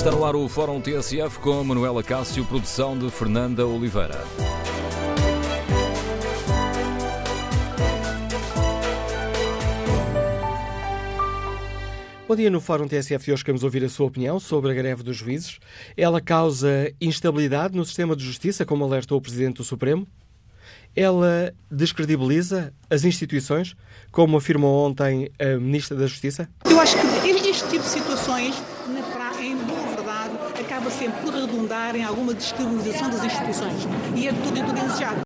Está no ar o Fórum TSF com Manuela Cássio, produção de Fernanda Oliveira. Bom dia no Fórum TSF de hoje queremos ouvir a sua opinião sobre a greve dos juízes. Ela causa instabilidade no sistema de justiça, como alertou o Presidente do Supremo? Ela descredibiliza as instituições, como afirmou ontem a Ministra da Justiça? Eu acho que este tipo de situações, acaba sempre por redundar em alguma descredibilização das instituições. E é tudo e tudo desejado.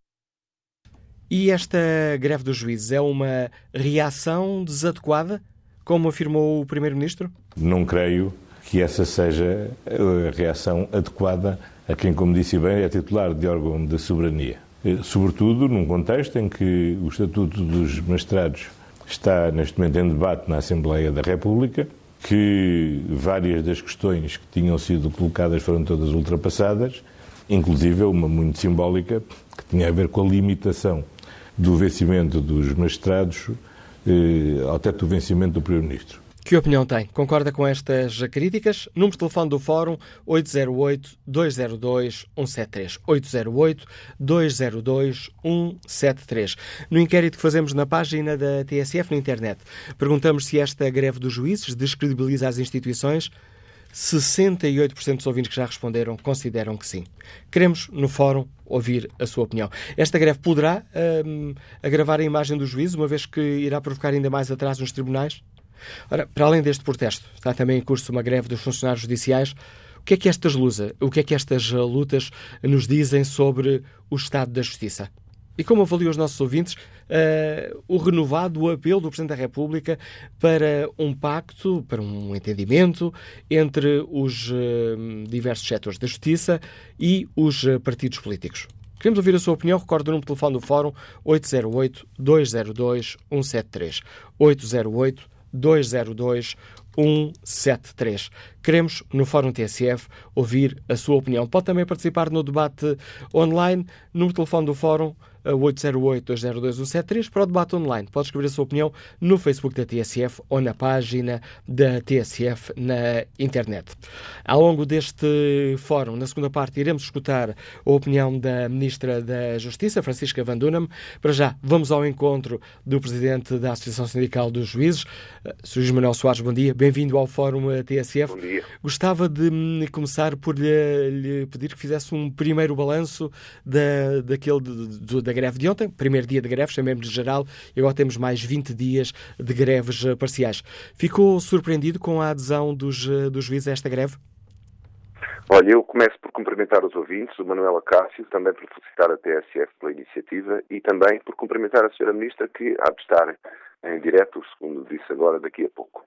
E esta greve dos juízes é uma reação desadequada como afirmou o Primeiro-Ministro? Não creio que essa seja a reação adequada a quem, como disse bem, é titular de órgão de soberania. Eh, sobretudo num contexto em que o Estatuto dos Magistrados está neste momento em debate na Assembleia da República, que várias das questões que tinham sido colocadas foram todas ultrapassadas, inclusive uma muito simbólica, que tinha a ver com a limitação do vencimento dos magistrados eh, ao teto do vencimento do Primeiro-Ministro. Que opinião tem? Concorda com estas críticas? Número de telefone do Fórum 808-202-173. 808-202-173. No inquérito que fazemos na página da TSF na internet, perguntamos se esta greve dos juízes descredibiliza as instituições. 68% dos ouvintes que já responderam consideram que sim. Queremos, no fórum, ouvir a sua opinião. Esta greve poderá hum, agravar a imagem do juízo, uma vez que irá provocar ainda mais atraso nos tribunais? Ora, para além deste protesto, está também em curso uma greve dos funcionários judiciais. O que é que estas lutas, o que é que estas lutas nos dizem sobre o estado da justiça? E como avaliam os nossos ouvintes uh, o renovado apelo do Presidente da República para um pacto, para um entendimento entre os uh, diversos setores da justiça e os uh, partidos políticos? Queremos ouvir a sua opinião. Recordo o número de telefone do Fórum 808-202-173. 808-202-173. 173. Queremos, no Fórum TSF, ouvir a sua opinião. Pode também participar no debate online, no telefone do Fórum 808-202-173 para o debate online. Pode escrever a sua opinião no Facebook da TSF ou na página da TSF na internet. Ao longo deste fórum, na segunda parte, iremos escutar a opinião da Ministra da Justiça, Francisca Van Dunham. Para já, vamos ao encontro do Presidente da Associação Sindical dos Juízes, eh, Sr. Manuel Soares. Bom dia, bem-vindo ao Fórum TSF. Bom dia. Gostava de hum, começar por lhe, lhe pedir que fizesse um primeiro balanço da, daquele, da greve de ontem, primeiro dia de greve, chamemos de geral, e agora temos mais 20 dias de greves eh, parciais. Ficou surpreendido com a adesão dos, eh, dos juízes a esta greve? Olha, eu começo por cumprimentar os ouvintes, o Manuela Cássio, também por felicitar a TSF pela iniciativa e também por cumprimentar a Sra. Ministra que há de estar em direto, segundo disse agora, daqui a pouco.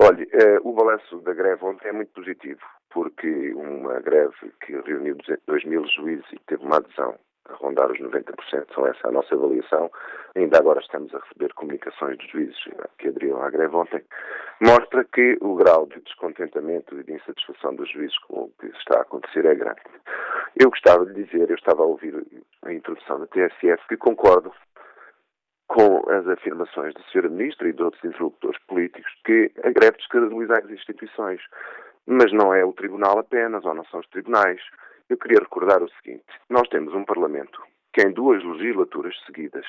Olha, eh, o balanço da greve ontem é muito positivo, porque uma greve que reuniu 2 mil juízes e teve uma adesão a rondar os 90%, são essa a nossa avaliação. Ainda agora estamos a receber comunicações dos juízes que aderiram à greve ontem, mostra que o grau de descontentamento e de insatisfação dos juízes com o que está a acontecer é grande. Eu gostava de dizer, eu estava a ouvir a introdução da TSF, que concordo com as afirmações da Sra. Ministra e de outros interlocutores políticos que a greve descredibiliza as instituições. Mas não é o Tribunal apenas, ou não são os tribunais. Eu queria recordar o seguinte: nós temos um Parlamento que, em duas legislaturas seguidas,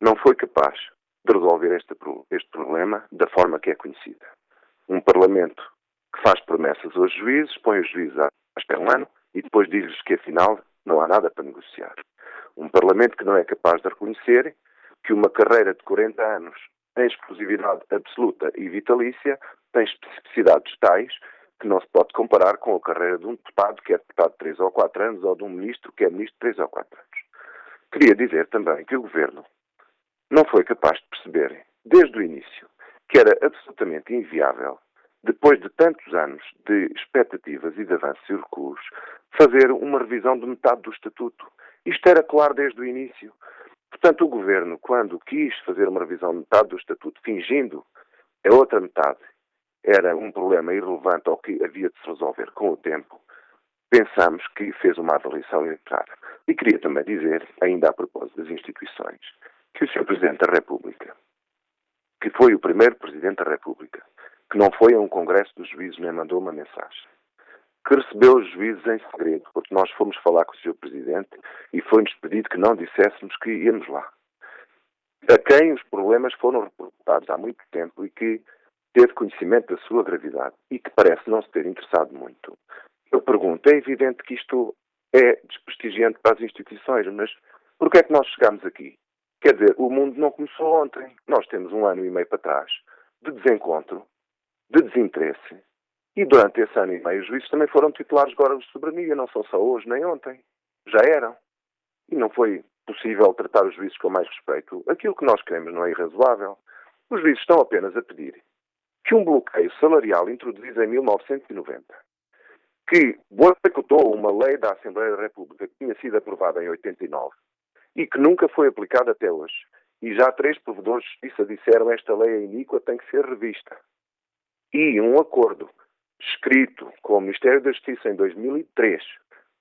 não foi capaz de resolver este, este problema da forma que é conhecida. Um Parlamento que faz promessas aos juízes, põe os juízes espera um ano e depois diz-lhes que, afinal, não há nada para negociar. Um Parlamento que não é capaz de reconhecer que uma carreira de 40 anos em exclusividade absoluta e vitalícia tem especificidades tais que não se pode comparar com a carreira de um deputado que é deputado de 3 ou 4 anos ou de um ministro que é ministro de 3 ou 4 anos. Queria dizer também que o governo não foi capaz de perceber, desde o início, que era absolutamente inviável, depois de tantos anos de expectativas e de avanços e recuos, fazer uma revisão de metade do Estatuto. Isto era claro desde o início. Portanto, o governo, quando quis fazer uma revisão de metade do Estatuto, fingindo a outra metade era um problema irrelevante ou que havia de se resolver com o tempo, pensamos que fez uma avaliação errada. E queria também dizer, ainda a propósito das instituições, que o Sr. Presidente da República, que foi o primeiro Presidente da República, que não foi a um Congresso dos Juízes nem mandou uma mensagem, que recebeu os juízes em segredo, porque nós fomos falar com o Sr. Presidente e foi-nos pedido que não disséssemos que íamos lá. A quem os problemas foram reportados há muito tempo e que teve conhecimento da sua gravidade e que parece não se ter interessado muito. Eu pergunto, é evidente que isto é desprestigiante para as instituições, mas por que é que nós chegamos aqui? Quer dizer, o mundo não começou ontem. Nós temos um ano e meio para trás de desencontro, de desinteresse, e durante esse ano e meio os juízes também foram titulares agora de soberania, não são só hoje nem ontem. Já eram. E não foi possível tratar os juízes com mais respeito. Aquilo que nós queremos não é irrazoável. Os juízes estão apenas a pedir que um bloqueio salarial introduzido em 1990, que boicotou uma lei da Assembleia da República que tinha sido aprovada em 89 e que nunca foi aplicada até hoje, e já três provedores de justiça disseram esta lei é iníqua, tem que ser revista. E um acordo escrito com o Ministério da Justiça em 2003,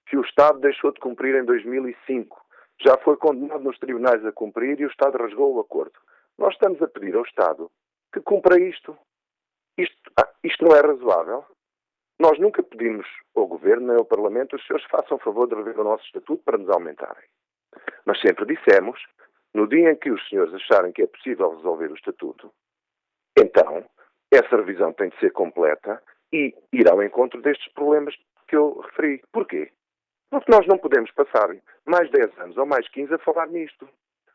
que o Estado deixou de cumprir em 2005, já foi condenado nos tribunais a cumprir e o Estado rasgou o acordo. Nós estamos a pedir ao Estado que cumpra isto. Isto, ah, isto não é razoável. Nós nunca pedimos ao Governo nem ao Parlamento os senhores façam favor de rever o nosso estatuto para nos aumentarem. Mas sempre dissemos, no dia em que os senhores acharem que é possível resolver o estatuto, então essa revisão tem de ser completa e ir ao encontro destes problemas que eu referi. Porquê? Porque nós não podemos passar mais 10 anos ou mais 15 a falar nisto.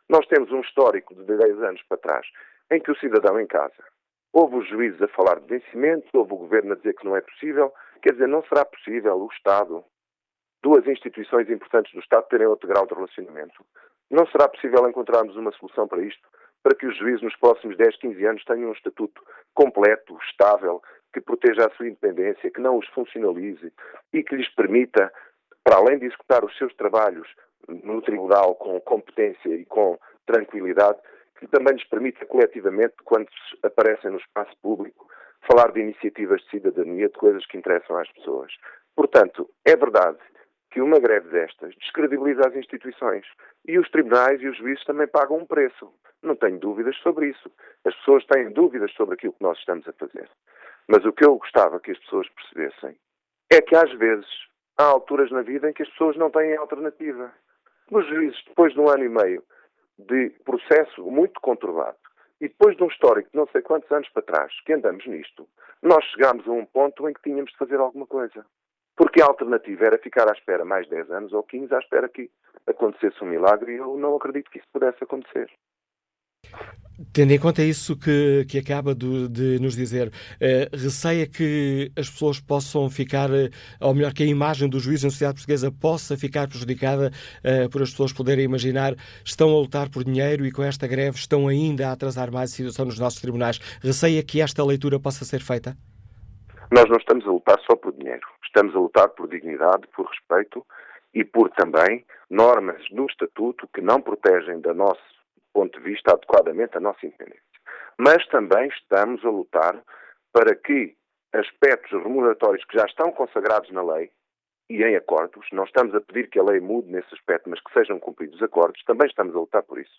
Nós temos um histórico de 10 anos para trás em que o cidadão em casa houve os juízes a falar de vencimentos, houve o governo a dizer que não é possível. Quer dizer, não será possível o Estado, duas instituições importantes do Estado, terem outro grau de relacionamento. Não será possível encontrarmos uma solução para isto, para que os juízes nos próximos 10, 15 anos tenham um estatuto completo, estável, que proteja a sua independência, que não os funcionalize e que lhes permita, para além de executar os seus trabalhos no tribunal com competência e com tranquilidade, que também lhes permita coletivamente, quando aparecem no espaço público, falar de iniciativas de cidadania, de coisas que interessam às pessoas. Portanto, é verdade que uma greve destas descredibiliza as instituições e os tribunais e os juízes também pagam um preço. Não tenho dúvidas sobre isso. As pessoas têm dúvidas sobre aquilo que nós estamos a fazer. Mas o que eu gostava que as pessoas percebessem é que às vezes há alturas na vida em que as pessoas não têm alternativa. Os juízes, depois de um ano e meio de processo muito conturbado e depois de um histórico de não sei quantos anos para trás que andamos nisto, nós chegámos a um ponto em que tínhamos de fazer alguma coisa. Porque a alternativa era ficar à espera mais 10 anos ou 15 à espera que acontecesse um milagre e eu não acredito que isso pudesse acontecer. Tendo em conta isso que, que acaba de, de nos dizer, uh, receia que as pessoas possam ficar, uh, ou melhor, que a imagem do juiz na sociedade portuguesa possa ficar prejudicada uh, por as pessoas poderem imaginar estão a lutar por dinheiro e com esta greve estão ainda a atrasar mais a situação nos nossos tribunais. Receia que esta leitura possa ser feita? Nós não estamos a lutar só por dinheiro. Estamos a lutar por dignidade, por respeito e por também normas no Estatuto que não protegem da nossa ponto de vista adequadamente a nossa independência. Mas também estamos a lutar para que aspectos remuneratórios que já estão consagrados na lei e em acordos, não estamos a pedir que a lei mude nesse aspecto, mas que sejam cumpridos os acordos, também estamos a lutar por isso.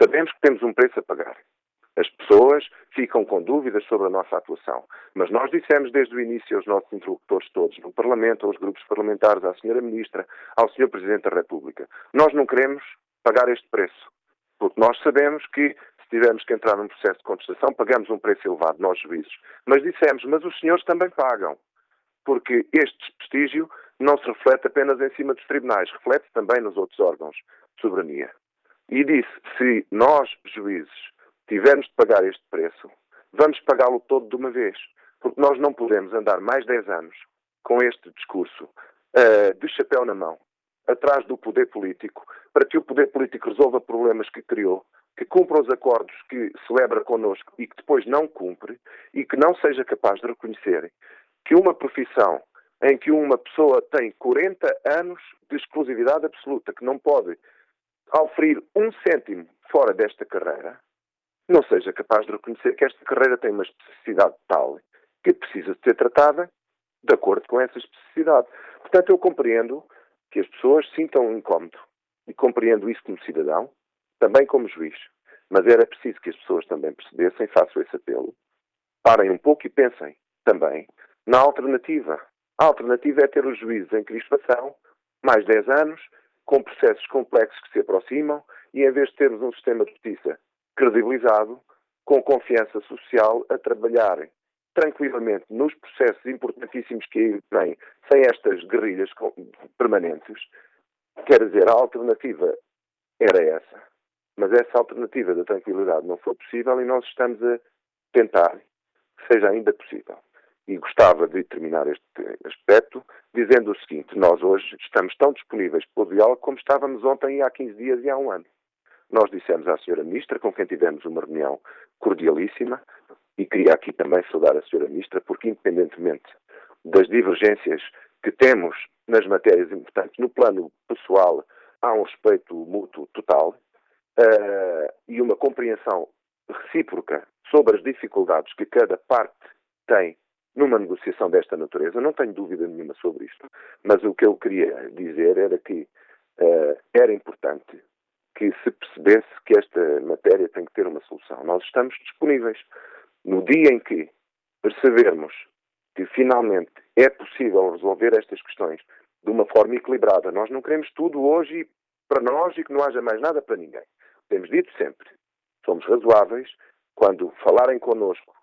Sabemos que temos um preço a pagar. As pessoas ficam com dúvidas sobre a nossa atuação. Mas nós dissemos desde o início aos nossos interlocutores todos, no Parlamento, aos grupos parlamentares, à Sra. Ministra, ao Sr. Presidente da República, nós não queremos pagar este preço. Porque nós sabemos que, se tivermos que entrar num processo de contestação, pagamos um preço elevado, nós juízes. Mas dissemos, mas os senhores também pagam. Porque este desprestígio não se reflete apenas em cima dos tribunais, reflete também nos outros órgãos de soberania. E disse, se nós, juízes, tivermos de pagar este preço, vamos pagá-lo todo de uma vez. Porque nós não podemos andar mais 10 anos com este discurso uh, de chapéu na mão, atrás do poder político para que o poder político resolva problemas que criou, que cumpra os acordos que celebra connosco e que depois não cumpre e que não seja capaz de reconhecer que uma profissão em que uma pessoa tem 40 anos de exclusividade absoluta, que não pode oferir um cêntimo fora desta carreira, não seja capaz de reconhecer que esta carreira tem uma especificidade tal que precisa de ser tratada de acordo com essa especificidade. Portanto, eu compreendo que as pessoas sintam um incómodo. E compreendo isso como cidadão, também como juiz. Mas era preciso que as pessoas também percebessem, façam esse apelo, parem um pouco e pensem também na alternativa. A alternativa é ter os juízes em crispação, mais 10 anos, com processos complexos que se aproximam, e em vez de termos um sistema de justiça credibilizado, com confiança social, a trabalharem tranquilamente nos processos importantíssimos que aí vêm, sem estas guerrilhas permanentes, quer dizer, a alternativa era essa. Mas essa alternativa da tranquilidade não foi possível e nós estamos a tentar que seja ainda possível. E gostava de terminar este aspecto dizendo o seguinte: nós hoje estamos tão disponíveis para o diálogo como estávamos ontem, há 15 dias e há um ano. Nós dissemos à Sra. Ministra, com quem tivemos uma reunião cordialíssima, e queria aqui também saudar a Sra. Ministra, porque independentemente das divergências que temos nas matérias importantes, no plano pessoal, há um respeito mútuo total uh, e uma compreensão recíproca sobre as dificuldades que cada parte tem numa negociação desta natureza. Não tenho dúvida nenhuma sobre isto. Mas o que eu queria dizer era que uh, era importante que se percebesse que esta matéria tem que ter uma solução. Nós estamos disponíveis. No dia em que percebermos que finalmente é possível resolver estas questões de uma forma equilibrada, nós não queremos tudo hoje para nós e que não haja mais nada para ninguém. Temos dito sempre, somos razoáveis, quando falarem connosco,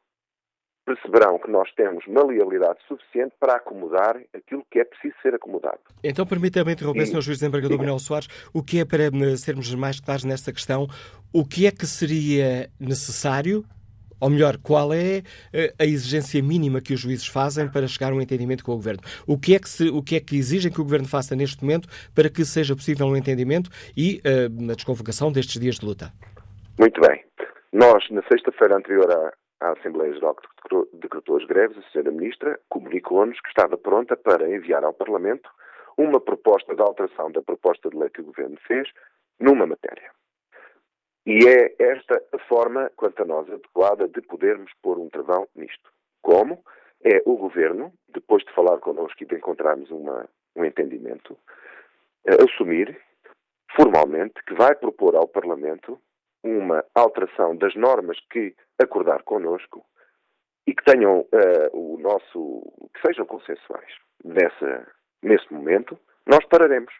perceberão que nós temos maleabilidade suficiente para acomodar aquilo que é preciso ser acomodado. Então, permita-me interromper. Sr. Juiz Desembargador Manuel Soares, o que é, para sermos mais claros nesta questão, o que é que seria necessário ou melhor, qual é eh, a exigência mínima que os juízes fazem para chegar a um entendimento com o Governo? O que é que, se, o que, é que exigem que o Governo faça neste momento para que seja possível um entendimento e uh, a desconvocação destes dias de luta? Muito bem. Nós, na sexta-feira anterior à, à Assembleia Geral que decretou as greves, a Sra. Ministra comunicou-nos que estava pronta para enviar ao Parlamento uma proposta de alteração da proposta de lei que o Governo fez numa matéria. E é esta a forma, quanto a nós, adequada de podermos pôr um travão nisto. Como? É o Governo, depois de falar connosco e de encontrarmos uma, um entendimento, assumir formalmente que vai propor ao Parlamento uma alteração das normas que acordar connosco e que tenham uh, o nosso. que sejam consensuais. Nessa, nesse momento, nós pararemos.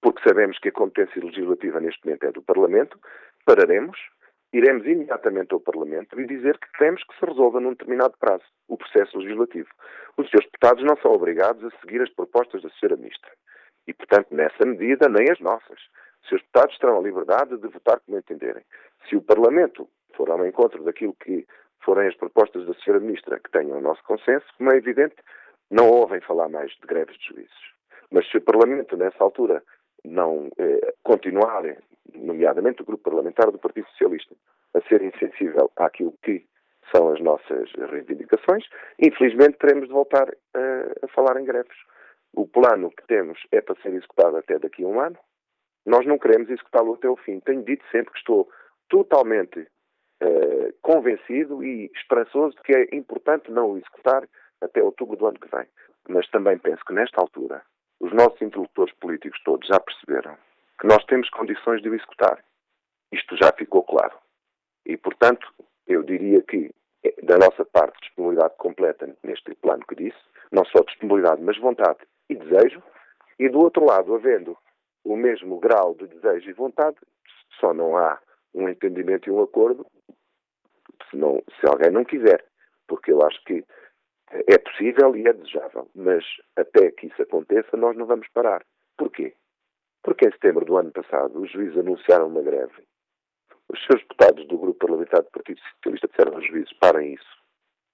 Porque sabemos que a competência legislativa neste momento é do Parlamento pararemos, iremos imediatamente ao Parlamento e dizer que queremos que se resolva num determinado prazo o processo legislativo. Os seus deputados não são obrigados a seguir as propostas da Sra. Ministra. E, portanto, nessa medida, nem as nossas. Os seus deputados terão a liberdade de votar como entenderem. Se o Parlamento for ao encontro daquilo que forem as propostas da Sra. Ministra que tenham o nosso consenso, como é evidente, não ouvem falar mais de greves de juízes. Mas se o Parlamento, nessa altura, não eh, continuar, nomeadamente o grupo parlamentar do Partido Socialista, a ser insensível àquilo que são as nossas reivindicações, infelizmente teremos de voltar eh, a falar em greves. O plano que temos é para ser executado até daqui a um ano. Nós não queremos executá-lo até o fim. Tenho dito sempre que estou totalmente eh, convencido e esperançoso de que é importante não o executar até outubro do ano que vem. Mas também penso que nesta altura os nossos interlocutores políticos todos já perceberam que nós temos condições de o executar. Isto já ficou claro. E, portanto, eu diria que, eh, da nossa parte, disponibilidade completa neste plano que disse, não só disponibilidade, mas vontade e desejo, e do outro lado, havendo o mesmo grau de desejo e vontade, só não há um entendimento e um acordo se, não, se alguém não quiser. Porque eu acho que é possível e é desejável, mas até que isso aconteça, nós não vamos parar. Porquê? Porque em setembro do ano passado os juízes anunciaram uma greve. Os seus deputados do grupo parlamentar do Partido Socialista disseram aos juízes: parem isso,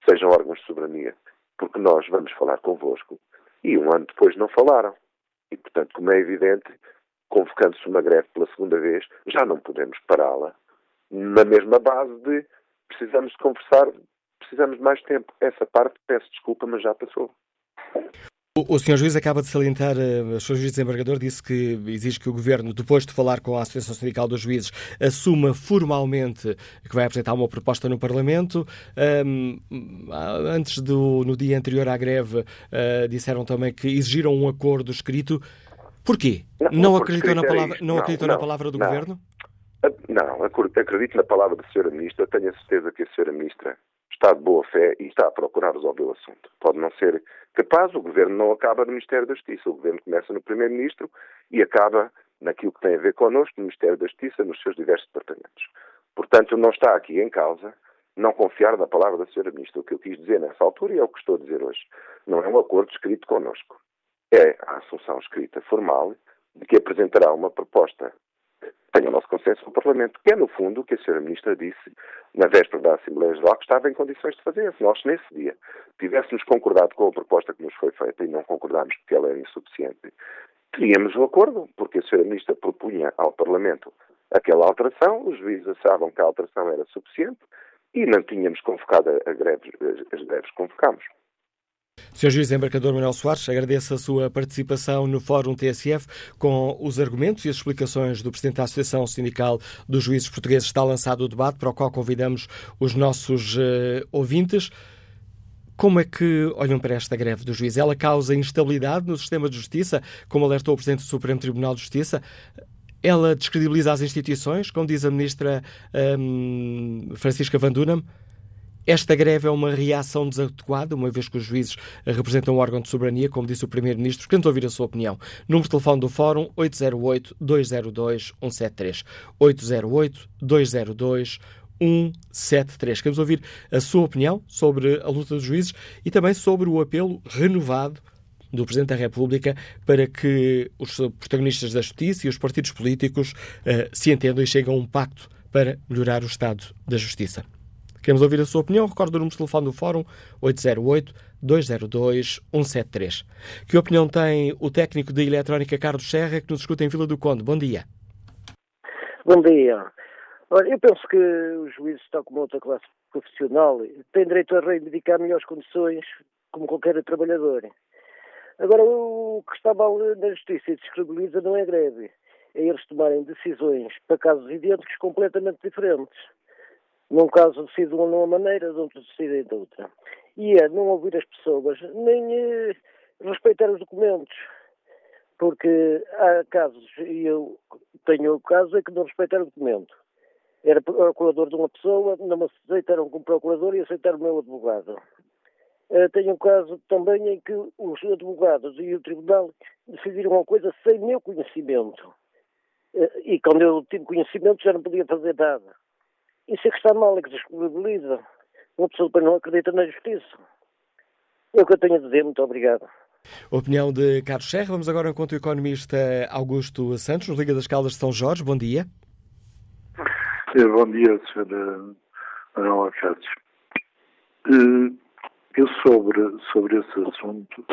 sejam órgãos de soberania, porque nós vamos falar convosco. E um ano depois não falaram. E, portanto, como é evidente, convocando-se uma greve pela segunda vez, já não podemos pará-la na mesma base de precisamos conversar precisamos de mais tempo. Essa parte, peço desculpa, mas já passou. O, o Sr. Juiz acaba de salientar, eh, o Sr. Juiz Desembargador disse que exige que o Governo, depois de falar com a Associação Sindical dos Juízes, assuma formalmente que vai apresentar uma proposta no Parlamento. Um, antes do, no dia anterior à greve, uh, disseram também que exigiram um acordo escrito. Porquê? Não, não acreditam, na palavra, não, não acreditam não, na palavra do Governo? Não, acredito na palavra da Sra. Ministra. Tenho a certeza que a Sra. Ministra está de boa fé e está a procurar resolver o assunto. Pode não ser capaz, o Governo não acaba no Ministério da Justiça, o Governo começa no Primeiro-Ministro e acaba naquilo que tem a ver connosco, no Ministério da Justiça, nos seus diversos departamentos. Portanto, não está aqui em causa não confiar na palavra da Sra. Ministra. O que eu quis dizer nessa altura e é o que estou a dizer hoje. Não é um acordo escrito connosco. É a assunção escrita formal de que apresentará uma proposta tenha o nosso consenso no Parlamento, que é, no fundo, o que a Sra. Ministra disse na véspera da Assembleia Geral, que estava em condições de fazer. Se nós, nesse dia, tivéssemos concordado com a proposta que nos foi feita e não concordámos porque ela era insuficiente, teríamos o um acordo, porque a Sra. Ministra propunha ao Parlamento aquela alteração, os juízes achavam que a alteração era suficiente e não tínhamos convocado a greves, as greves convocámos. Sr. Juiz Embarcador Manuel Soares, agradeço a sua participação no Fórum TSF com os argumentos e as explicações do Presidente da Associação Sindical dos Juízes Portugueses. Está lançado o debate para o qual convidamos os nossos uh, ouvintes. Como é que olham para esta greve dos juízes? Ela causa instabilidade no sistema de justiça, como alertou o Presidente do Supremo Tribunal de Justiça? Ela descredibiliza as instituições, como diz a Ministra um, Francisca Van Dunham? Esta greve é uma reação desadequada, uma vez que os juízes representam um órgão de soberania, como disse o Primeiro-Ministro. Queremos ouvir a sua opinião. Número de telefone do Fórum 808-202-173. 808-202-173. Queremos ouvir a sua opinião sobre a luta dos juízes e também sobre o apelo renovado do Presidente da República para que os protagonistas da justiça e os partidos políticos uh, se entendam e cheguem a um pacto para melhorar o estado da justiça. Queremos ouvir a sua opinião. Recordo o número de telefone do Fórum 808-202-173. Que opinião tem o técnico de eletrónica Carlos Serra, que nos escuta em Vila do Conde? Bom dia. Bom dia. Eu penso que os juízes, tal como outra classe profissional, têm direito a reivindicar melhores condições como qualquer trabalhador. Agora, o que está mal na justiça e descredibiliza não é greve. É eles tomarem decisões para casos idênticos completamente diferentes. Num caso decidem de uma maneira, de outro decidem de outra. E é não ouvir as pessoas, nem eh, respeitar os documentos. Porque há casos, e eu tenho o caso, é que não respeitar o documento. Era procurador de uma pessoa, não me aceitaram como procurador e aceitaram o meu advogado. Uh, tenho um caso também em que os advogados e o tribunal decidiram uma coisa sem meu conhecimento. Uh, e quando eu tive conhecimento já não podia fazer nada. Isso é que está mal, é que descredibiliza. Uma pessoa depois não acredita na justiça. É o que eu tenho a dizer. Muito obrigado. Opinião de Carlos Serra. Vamos agora ao encontro economista Augusto Santos, nos Liga das Caldas de São Jorge. Bom dia. É, bom dia, Sra. Manuel Acácio. Eh, eu sobre, sobre esse assunto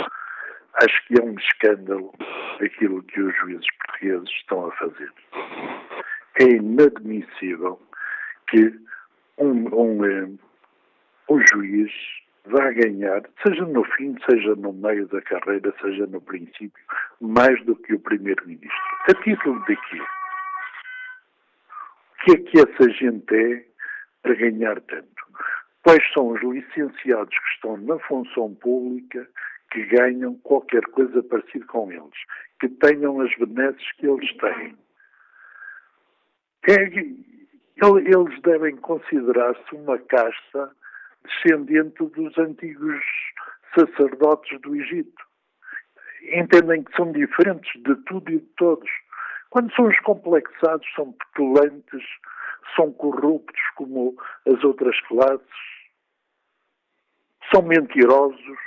acho que é um escândalo aquilo que os juízes portugueses estão a fazer. É inadmissível que um, um, eh, um juiz vai ganhar, seja no fim, seja no meio da carreira, seja no princípio, mais do que o primeiro-ministro. A título de quê? O que é que essa gente é para ganhar tanto? Quais são os licenciados que estão na função pública que ganham qualquer coisa parecida com eles, que tenham as benesses que eles têm? É, eles devem considerar-se uma casta descendente dos antigos sacerdotes do Egito. Entendem que são diferentes de tudo e de todos. Quando são descomplexados, são petulantes, são corruptos como as outras classes, são mentirosos,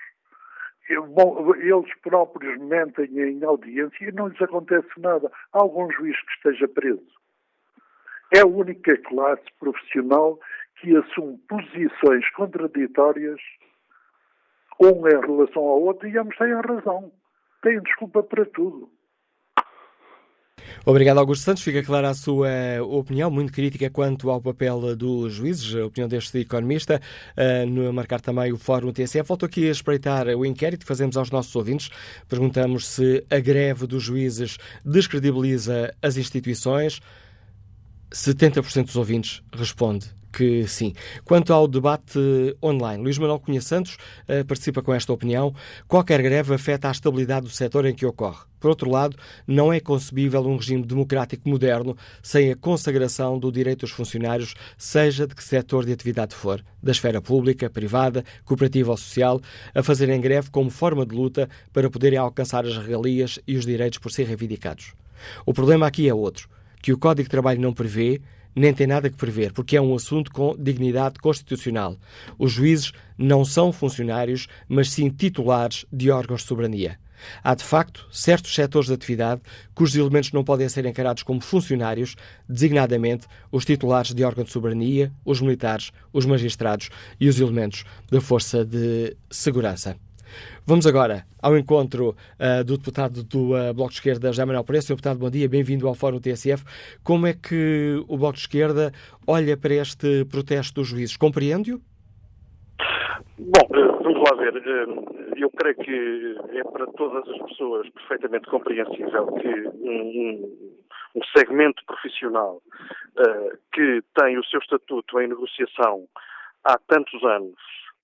eles próprios mentem em audiência e não lhes acontece nada. Há algum juiz que esteja preso. É a única classe profissional que assume posições contraditórias um em relação ao outro e ambos têm a razão. Têm desculpa para tudo. Obrigado, Augusto Santos. Fica clara a sua opinião, muito crítica quanto ao papel dos juízes, a opinião deste economista, uh, no marcar também o Fórum TSF. Volto aqui a espreitar o inquérito que fazemos aos nossos ouvintes. Perguntamos se a greve dos juízes descredibiliza as instituições. 70% dos ouvintes responde que sim. Quanto ao debate online, Luís Manuel Cunha Santos uh, participa com esta opinião. Qualquer greve afeta a estabilidade do setor em que ocorre. Por outro lado, não é concebível um regime democrático moderno sem a consagração do direito dos funcionários, seja de que setor de atividade for, da esfera pública, privada, cooperativa ou social, a fazerem greve como forma de luta para poderem alcançar as regalias e os direitos por ser reivindicados. O problema aqui é outro, que o Código de Trabalho não prevê nem tem nada que prever, porque é um assunto com dignidade constitucional. Os juízes não são funcionários, mas sim titulares de órgãos de soberania. Há, de facto, certos setores de atividade cujos elementos não podem ser encarados como funcionários, designadamente os titulares de órgão de soberania, os militares, os magistrados e os elementos da Força de Segurança. Vamos agora ao encontro uh, do deputado do uh, Bloco de Esquerda, José Manuel. Sr. deputado, bom dia, bem-vindo ao Fórum TSF. Como é que o Bloco de Esquerda olha para este protesto dos juízes? Compreende-o? Bom, eh, vamos lá ver. Eu creio que é para todas as pessoas perfeitamente compreensível que um, um segmento profissional uh, que tem o seu estatuto em negociação há tantos anos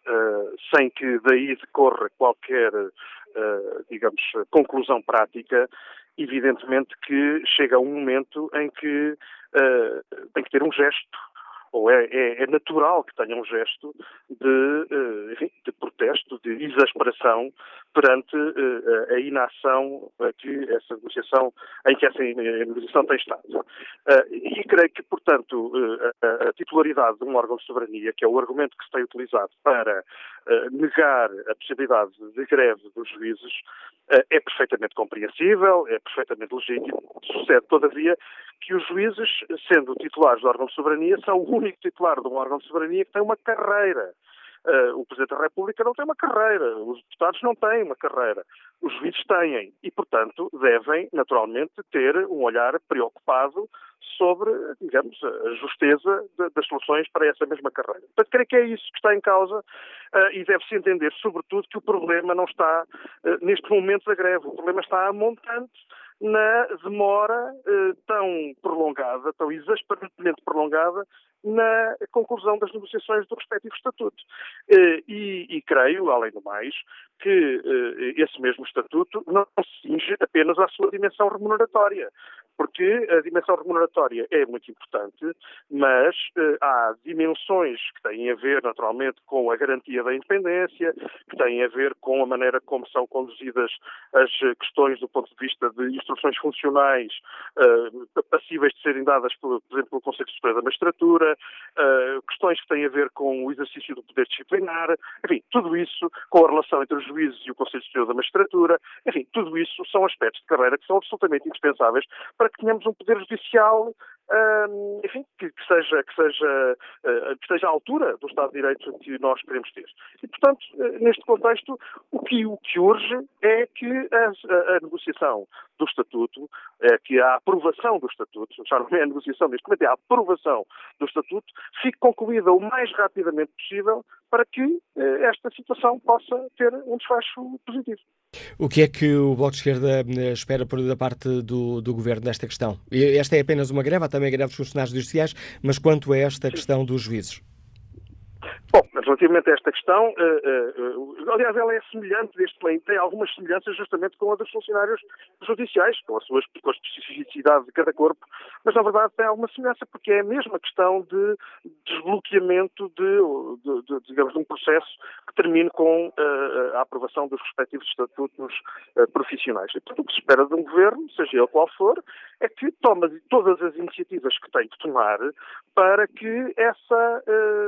uh, sem que daí decorra qualquer, uh, digamos, conclusão prática, evidentemente que chega um momento em que uh, tem que ter um gesto ou é, é, é, natural que tenha um gesto de, enfim, de protesto, de exasperação perante uh, a inação que essa negociação, em que essa negociação tem estado. Uh, e creio que, portanto, a, a, titularidade de um órgão de soberania, que é o argumento que se tem utilizado para negar a possibilidade de greve dos juízes, é perfeitamente compreensível, é perfeitamente legítimo. Sucede, todavia, que os juízes, sendo titulares do órgão de soberania, são o único titular de um órgão de soberania que tem uma carreira. Uh, o Presidente da República não tem uma carreira, os deputados não têm uma carreira, os juízes têm e, portanto, devem, naturalmente, ter um olhar preocupado sobre, digamos, a justeza de, das soluções para essa mesma carreira. Portanto, creio que é isso que está em causa uh, e deve-se entender, sobretudo, que o problema não está uh, neste momento da greve, o problema está a montante na demora tão prolongada, tão exasperantemente prolongada, na conclusão das negociações do respectivo estatuto. Eh, e, e, creio, além do mais, que eh, esse mesmo estatuto não se cinge apenas à sua dimensão remuneratória, porque a dimensão remuneratória é muito importante, mas eh, há dimensões que têm a ver, naturalmente, com a garantia da independência, que têm a ver com a maneira como são conduzidas as questões do ponto de vista de instruções funcionais uh, passíveis de serem dadas, por, por exemplo, pelo Conselho Superior da Magistratura, uh, questões que têm a ver com o exercício do poder disciplinar, enfim, tudo isso com a relação entre os juízes e o Conselho Superior da Magistratura, enfim, tudo isso são aspectos de carreira que são absolutamente indispensáveis para que tenhamos um poder judicial Uh, enfim, que, que, seja, que, seja, uh, que esteja à altura do Estado de Direito que nós queremos ter. E, portanto, uh, neste contexto, o que, o que urge é que a, a, a, negociação do Estatuto, é que a aprovação do Estatuto, já não é a negociação neste momento, é a aprovação do Estatuto, fique concluída o mais rapidamente possível para que eh, esta situação possa ter um desfecho positivo. O que é que o Bloco de Esquerda eh, espera por da parte do, do Governo nesta questão? Esta é apenas uma greve, há também a greve dos funcionários judiciais, mas quanto a esta questão dos juízes? Bom, relativamente a esta questão, uh, uh, aliás, ela é semelhante, deste, tem algumas semelhanças justamente com a dos funcionários judiciais, com a sua com a especificidade de cada corpo, mas na verdade tem alguma semelhança porque é a mesma questão de desbloqueamento de, de, de digamos, de um processo que termine com uh, a aprovação dos respectivos estatutos profissionais. E, portanto, o que se espera de um governo, seja ele qual for, é que tome todas as iniciativas que tem que tomar para que essa,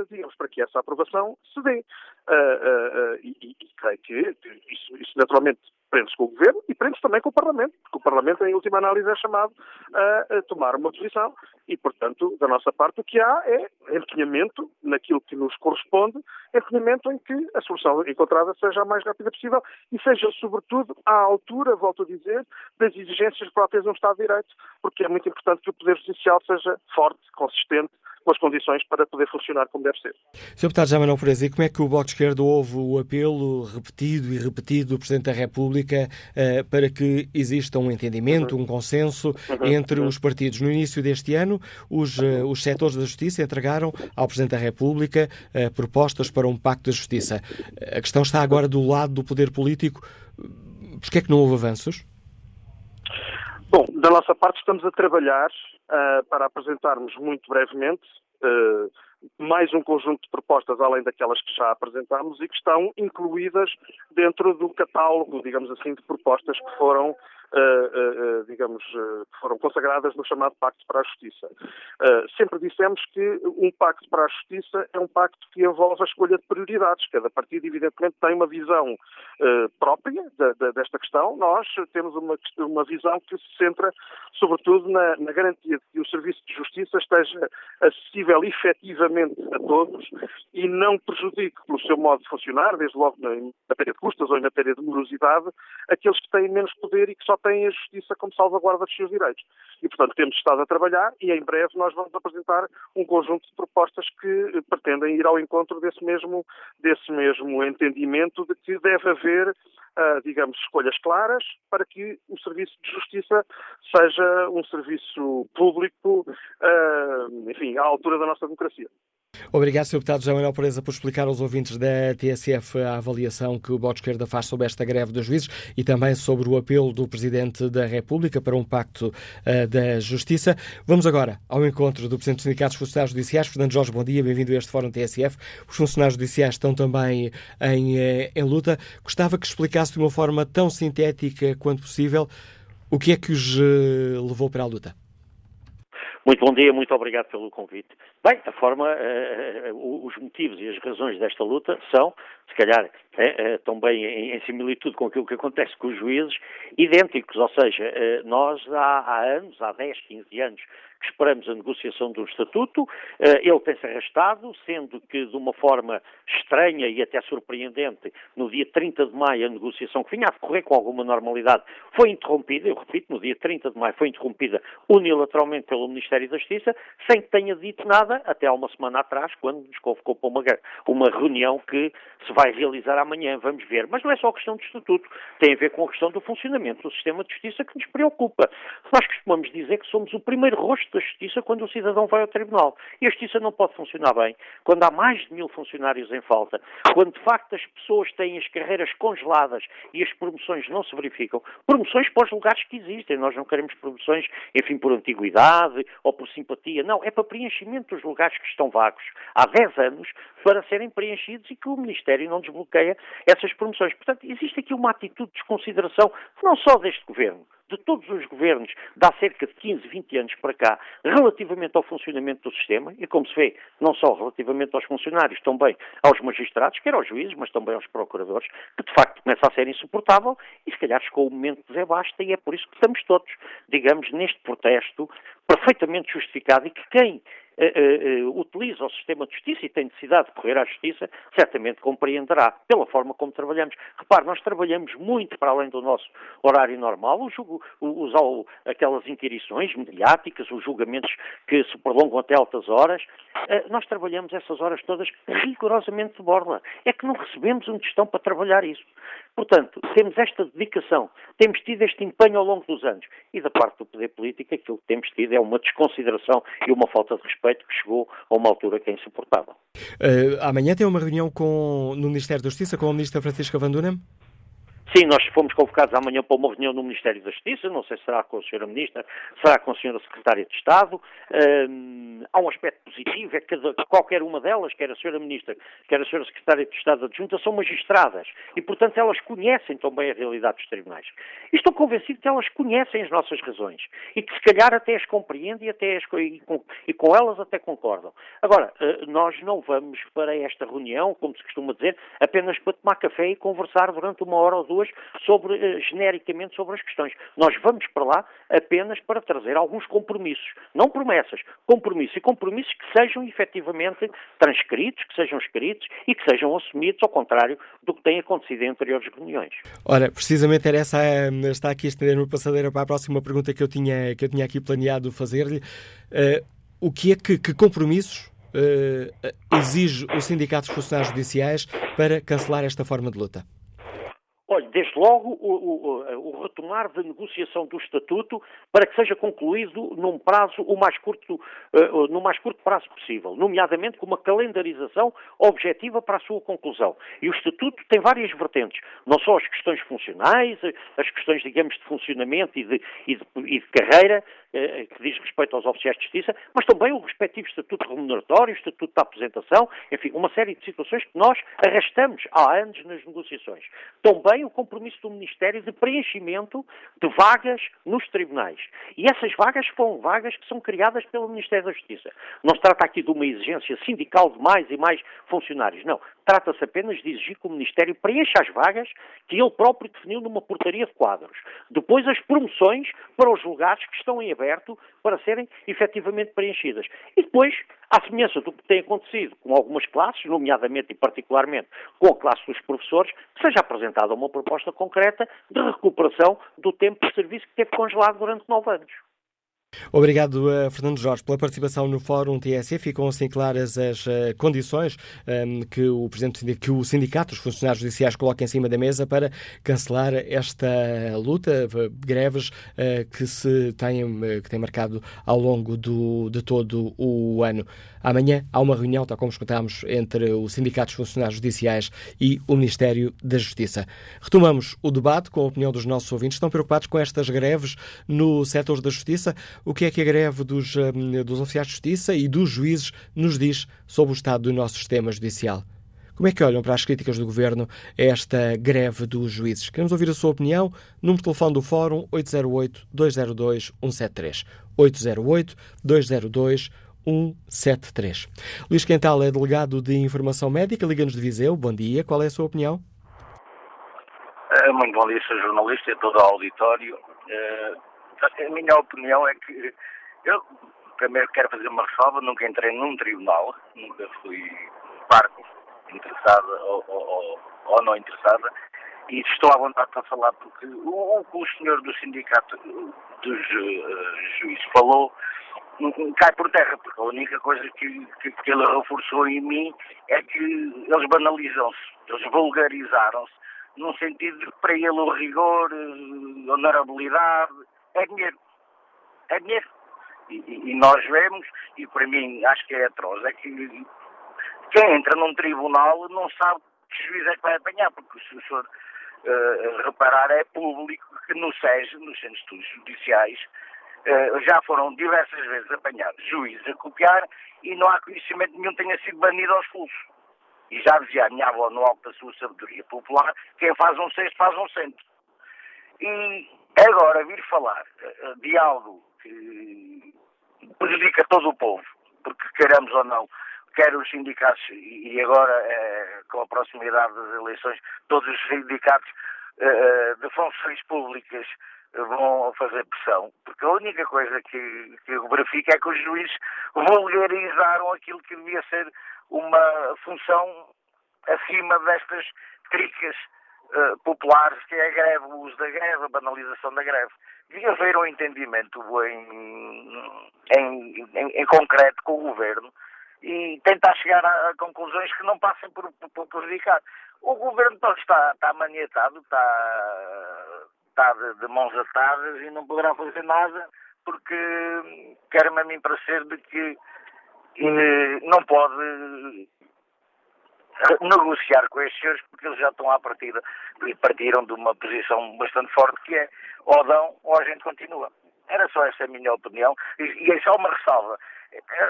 digamos, para que essa aprovação se dê. Uh, uh, uh, e, e, creio que isso, isso naturalmente prende-se com o Governo e prende-se também com o Parlamento, porque o Parlamento, em última análise, é chamado a, tomar uma posição e, portanto, da nossa parte, o que há é empenhamento naquilo que nos corresponde, em momento em que a solução encontrada seja a mais rápida possível e seja, sobretudo, à altura, volto a dizer, das exigências próprias de um Estado de Direito, porque é muito importante que o Poder Judicial seja forte, consistente, com as condições para poder funcionar como deve ser. Sr. Deputado Manuel Perez, e como é que o Bloco de Esquerda ouve o apelo repetido e repetido do Presidente da República uh, para que exista um entendimento, uhum. um consenso uhum. entre uhum. os partidos? No início deste ano, os, uh, os setores da Justiça entregaram ao Presidente da República uh, propostas para um Pacto da Justiça. A questão está agora do lado do poder político. Por que é que não houve avanços? Bom, da nossa parte estamos a trabalhar uh, para apresentarmos muito brevemente uh, mais um conjunto de propostas além daquelas que já apresentámos e que estão incluídas dentro do catálogo, digamos assim, de propostas que foram digamos, uh, que foram consagradas no chamado Pacto para a Justiça. sempre dissemos que um Pacto para a Justiça é um pacto que envolve a escolha de prioridades. Cada partido, evidentemente, tem uma visão própria de, de, desta questão. Nós temos uma, uma visão que se centra, sobretudo, na, na garantia de que o Serviço de Justiça esteja acessível efetivamente a todos e não prejudique, pelo seu modo de funcionar, desde logo em matéria de custas ou em matéria de morosidade, aqueles que têm menos poder e que só têm a justiça como salvaguarda dos seus direitos. E, portanto, temos estado a trabalhar e em breve nós vamos apresentar um conjunto de propostas que pretendem ir ao encontro desse mesmo, desse mesmo entendimento de que deve haver, uh, digamos, escolhas claras para que o serviço de justiça seja um serviço público, uh, enfim, à altura da nossa democracia. Obrigado, Sr. Deputado João Manuel Pereza, por explicar aos ouvintes da TSF a avaliação que o Bloco de Esquerda faz sobre esta greve dos juízes e também sobre o apelo do Presidente da República para um pacto uh, da Justiça. Vamos agora ao encontro do Presidente dos Sindicatos Funcionários Judiciais. Fernando Jorge, bom dia, bem-vindo a este Fórum TSF. Os funcionários judiciais estão também em, eh, em luta. Gostava que explicasse de uma forma tão sintética quanto possível o que é que os uh, levou para a luta. Muito bom dia, muito obrigado pelo convite. Bem, a forma, uh, os motivos e as razões desta luta são, se calhar, uh, também em, em, similitude com aquilo que acontece com os juízes, idênticos, ou seja, nós há, há anos, há 10, 15 anos, que esperamos a negociação do Estatuto. Eh, ele tem-se arrastado, sendo que de uma forma estranha e até surpreendente, no dia 30 de maio, a negociação que vinha a decorrer com alguma normalidade foi interrompida, eu repito, no dia 30 de maio foi interrompida unilateralmente pelo Ministério da Justiça, sem que tenha dito nada até há uma semana atrás, quando nos convocou para uma, uma reunião que se vai realizar amanhã, vamos ver. Mas não é só questão de Estatuto, tem a ver com a questão do funcionamento do sistema de justiça que nos preocupa. Nós costumamos dizer que somos o primeiro rosto da justiça quando o cidadão vai ao tribunal. E a justiça não pode funcionar bem quando há mais de mil funcionários em falta, quando de facto as pessoas têm as carreiras congeladas e as promoções não se verificam. Promoções para os lugares que existem. Nós não queremos promoções, enfim, por antiguidade ou por simpatia. Não, é para preenchimento dos lugares que estão vagos há 10 anos para serem preenchidos e que o Ministério não desbloqueia essas promoções. Portanto, existe aqui uma atitude de desconsideração não só deste Governo, de todos os governos de há cerca de 15, 20 anos para cá, relativamente ao funcionamento do sistema, e como se vê, não só relativamente aos funcionários, também aos magistrados, quer aos juízes, mas também aos procuradores, que de facto começa a ser insuportável e se calhar chegou o momento de basta e é por isso que estamos todos, digamos, neste protesto perfeitamente justificado e que quem utiliza o sistema de justiça e tem necessidade de correr à justiça, certamente compreenderá pela forma como trabalhamos. Repare, nós trabalhamos muito para além do nosso horário normal, os, aquelas inquirições mediáticas, os julgamentos que se prolongam até altas horas, nós trabalhamos essas horas todas rigorosamente de borla. É que não recebemos um gestão para trabalhar isso. Portanto, temos esta dedicação, temos tido este empenho ao longo dos anos e da parte do poder político aquilo que temos tido é uma desconsideração e uma falta de respeito que chegou a uma altura que é insuportável. Uh, amanhã tem uma reunião com, no Ministério da Justiça com a Ministra Francisca Van Dunem? Sim, nós fomos convocados amanhã para uma reunião no Ministério da Justiça, não sei se será com a Sra. Ministra, será com a Sra. Secretária de Estado. Um, há um aspecto positivo, é que qualquer uma delas, quer a Sra. Ministra, quer a Sra. Secretária de Estado adjunta, são magistradas e, portanto, elas conhecem também a realidade dos tribunais. E estou convencido que elas conhecem as nossas razões e que, se calhar, até as compreendem e, até as, e, com, e com elas até concordam. Agora, uh, nós não vamos para esta reunião, como se costuma dizer, apenas para tomar café e conversar durante uma hora ou duas pessoas sobre, uh, genericamente sobre as questões. Nós vamos para lá apenas para trazer alguns compromissos, não promessas, compromissos e compromissos que sejam efetivamente transcritos, que sejam escritos e que sejam assumidos, ao contrário do que tem acontecido em anteriores reuniões. Ora, precisamente era essa, uh, está aqui a estender-me passadeira para a próxima pergunta que eu tinha, que eu tinha aqui planeado fazer-lhe. Uh, o que é que, que compromissos uh, exige o Sindicato dos Funcionários Judiciais para cancelar esta forma de luta? Olha, desde logo o, o, o, retomar da negociação do Estatuto para que seja concluído num prazo o mais curto, uh, no mais curto prazo possível, nomeadamente com uma calendarização objetiva para a sua conclusão. E o Estatuto tem várias vertentes, não só as questões funcionais, as questões, digamos, de funcionamento e de, e de, e de carreira, uh, que diz respeito aos oficiais de justiça, mas também o respectivo Estatuto remuneratório, o Estatuto da apresentação, enfim, uma série de situações que nós arrastamos há anos nas negociações. Também o compromisso do Ministério de preenchimento de vagas nos tribunais. E essas vagas foram vagas que são criadas pelo Ministério da Justiça. Não se trata aqui de uma exigência sindical de mais e mais funcionários. Não. Trata-se apenas de exigir que o Ministério preencha as vagas que ele próprio definiu numa portaria de quadros. Depois, as promoções para os lugares que estão em aberto para serem efetivamente preenchidas. E depois, à semelhança do que tem acontecido com algumas classes, nomeadamente e particularmente com a classe dos professores, seja apresentada uma proposta concreta de recuperação do tempo de serviço que teve congelado durante nove anos. Obrigado a Fernando Jorge pela participação no Fórum TSE. Ficam assim claras as uh, condições ehm, que o Presidente que o Sindicato dos Funcionários Judiciais coloca em cima da mesa para cancelar esta luta, greves uh, que se têm, uh, que têm marcado ao longo do, de todo o ano. Amanhã há uma reunião, tal como escutámos, entre o Sindicato dos Funcionários Judiciais e o Ministério da Justiça. Retomamos o debate com a opinião dos nossos ouvintes. Estão preocupados com estas greves no setor da Justiça? O que é que a greve dos, hum, dos oficiais de justiça e dos juízes nos diz sobre o estado do nosso sistema judicial? Como é que olham para as críticas do Governo a esta greve dos juízes? Queremos ouvir a sua opinião. Número de telefone do Fórum 808-202-173. 808-202-173. Luís Quental é delegado de Informação Médica, Liga-nos de Viseu. Bom dia. Qual é a sua opinião? Eh, muito bom dia, sou jornalista e todo o auditório. Eh, a minha opinião é que eu primeiro quero fazer uma ressalva, nunca entrei num tribunal, nunca fui parte interessada ou, ou, ou, não interessada, e estou à vontade para falar porque o, que o senhor do sindicato dos uh, juízes falou cai por terra, porque a única coisa que, que, que ele reforçou em mim é que eles banalizam-se, eles vulgarizaram-se, num sentido de que para ele o rigor, a honorabilidade, é dinheiro. É dinheiro. E, e, nós vemos, e para mim acho que é atroz, é que quem entra num tribunal não sabe que juiz é que vai apanhar, porque se o senhor uh, reparar é público que no SES, nos Centros de Estudos Judiciais, uh, já foram diversas vezes apanhados juízes a copiar e não há conhecimento nenhum tenha sido banido aos pulsos. E já dizia a minha avó no alto da sua sabedoria popular, quem faz um sexto faz um cento. E agora vir falar eh, de algo que prejudica todo o povo, porque queremos ou não, quer os sindicatos, e agora é, com a proximidade das eleições, todos os sindicatos de funções públicas vão fazer pressão, porque a única coisa que, que eu verifico é que os juízes vulgarizaram aquilo que devia ser uma função acima destas tricas uh, populares, que é a greve, o uso da greve, a banalização da greve. Devia haver um entendimento em, em, em, em concreto com o governo e tentar chegar a, a conclusões que não passem por, por, por prejudicar. O governo está, está maniatado, está, está de, de, mãos atadas e não poderá fazer nada porque quer-me a mim parecer de que eh, não pode negociar com estes senhores porque eles já estão à partida e partiram de uma posição bastante forte que é ou dão ou a gente continua. Era só essa a minha opinião e, e é só uma ressalva.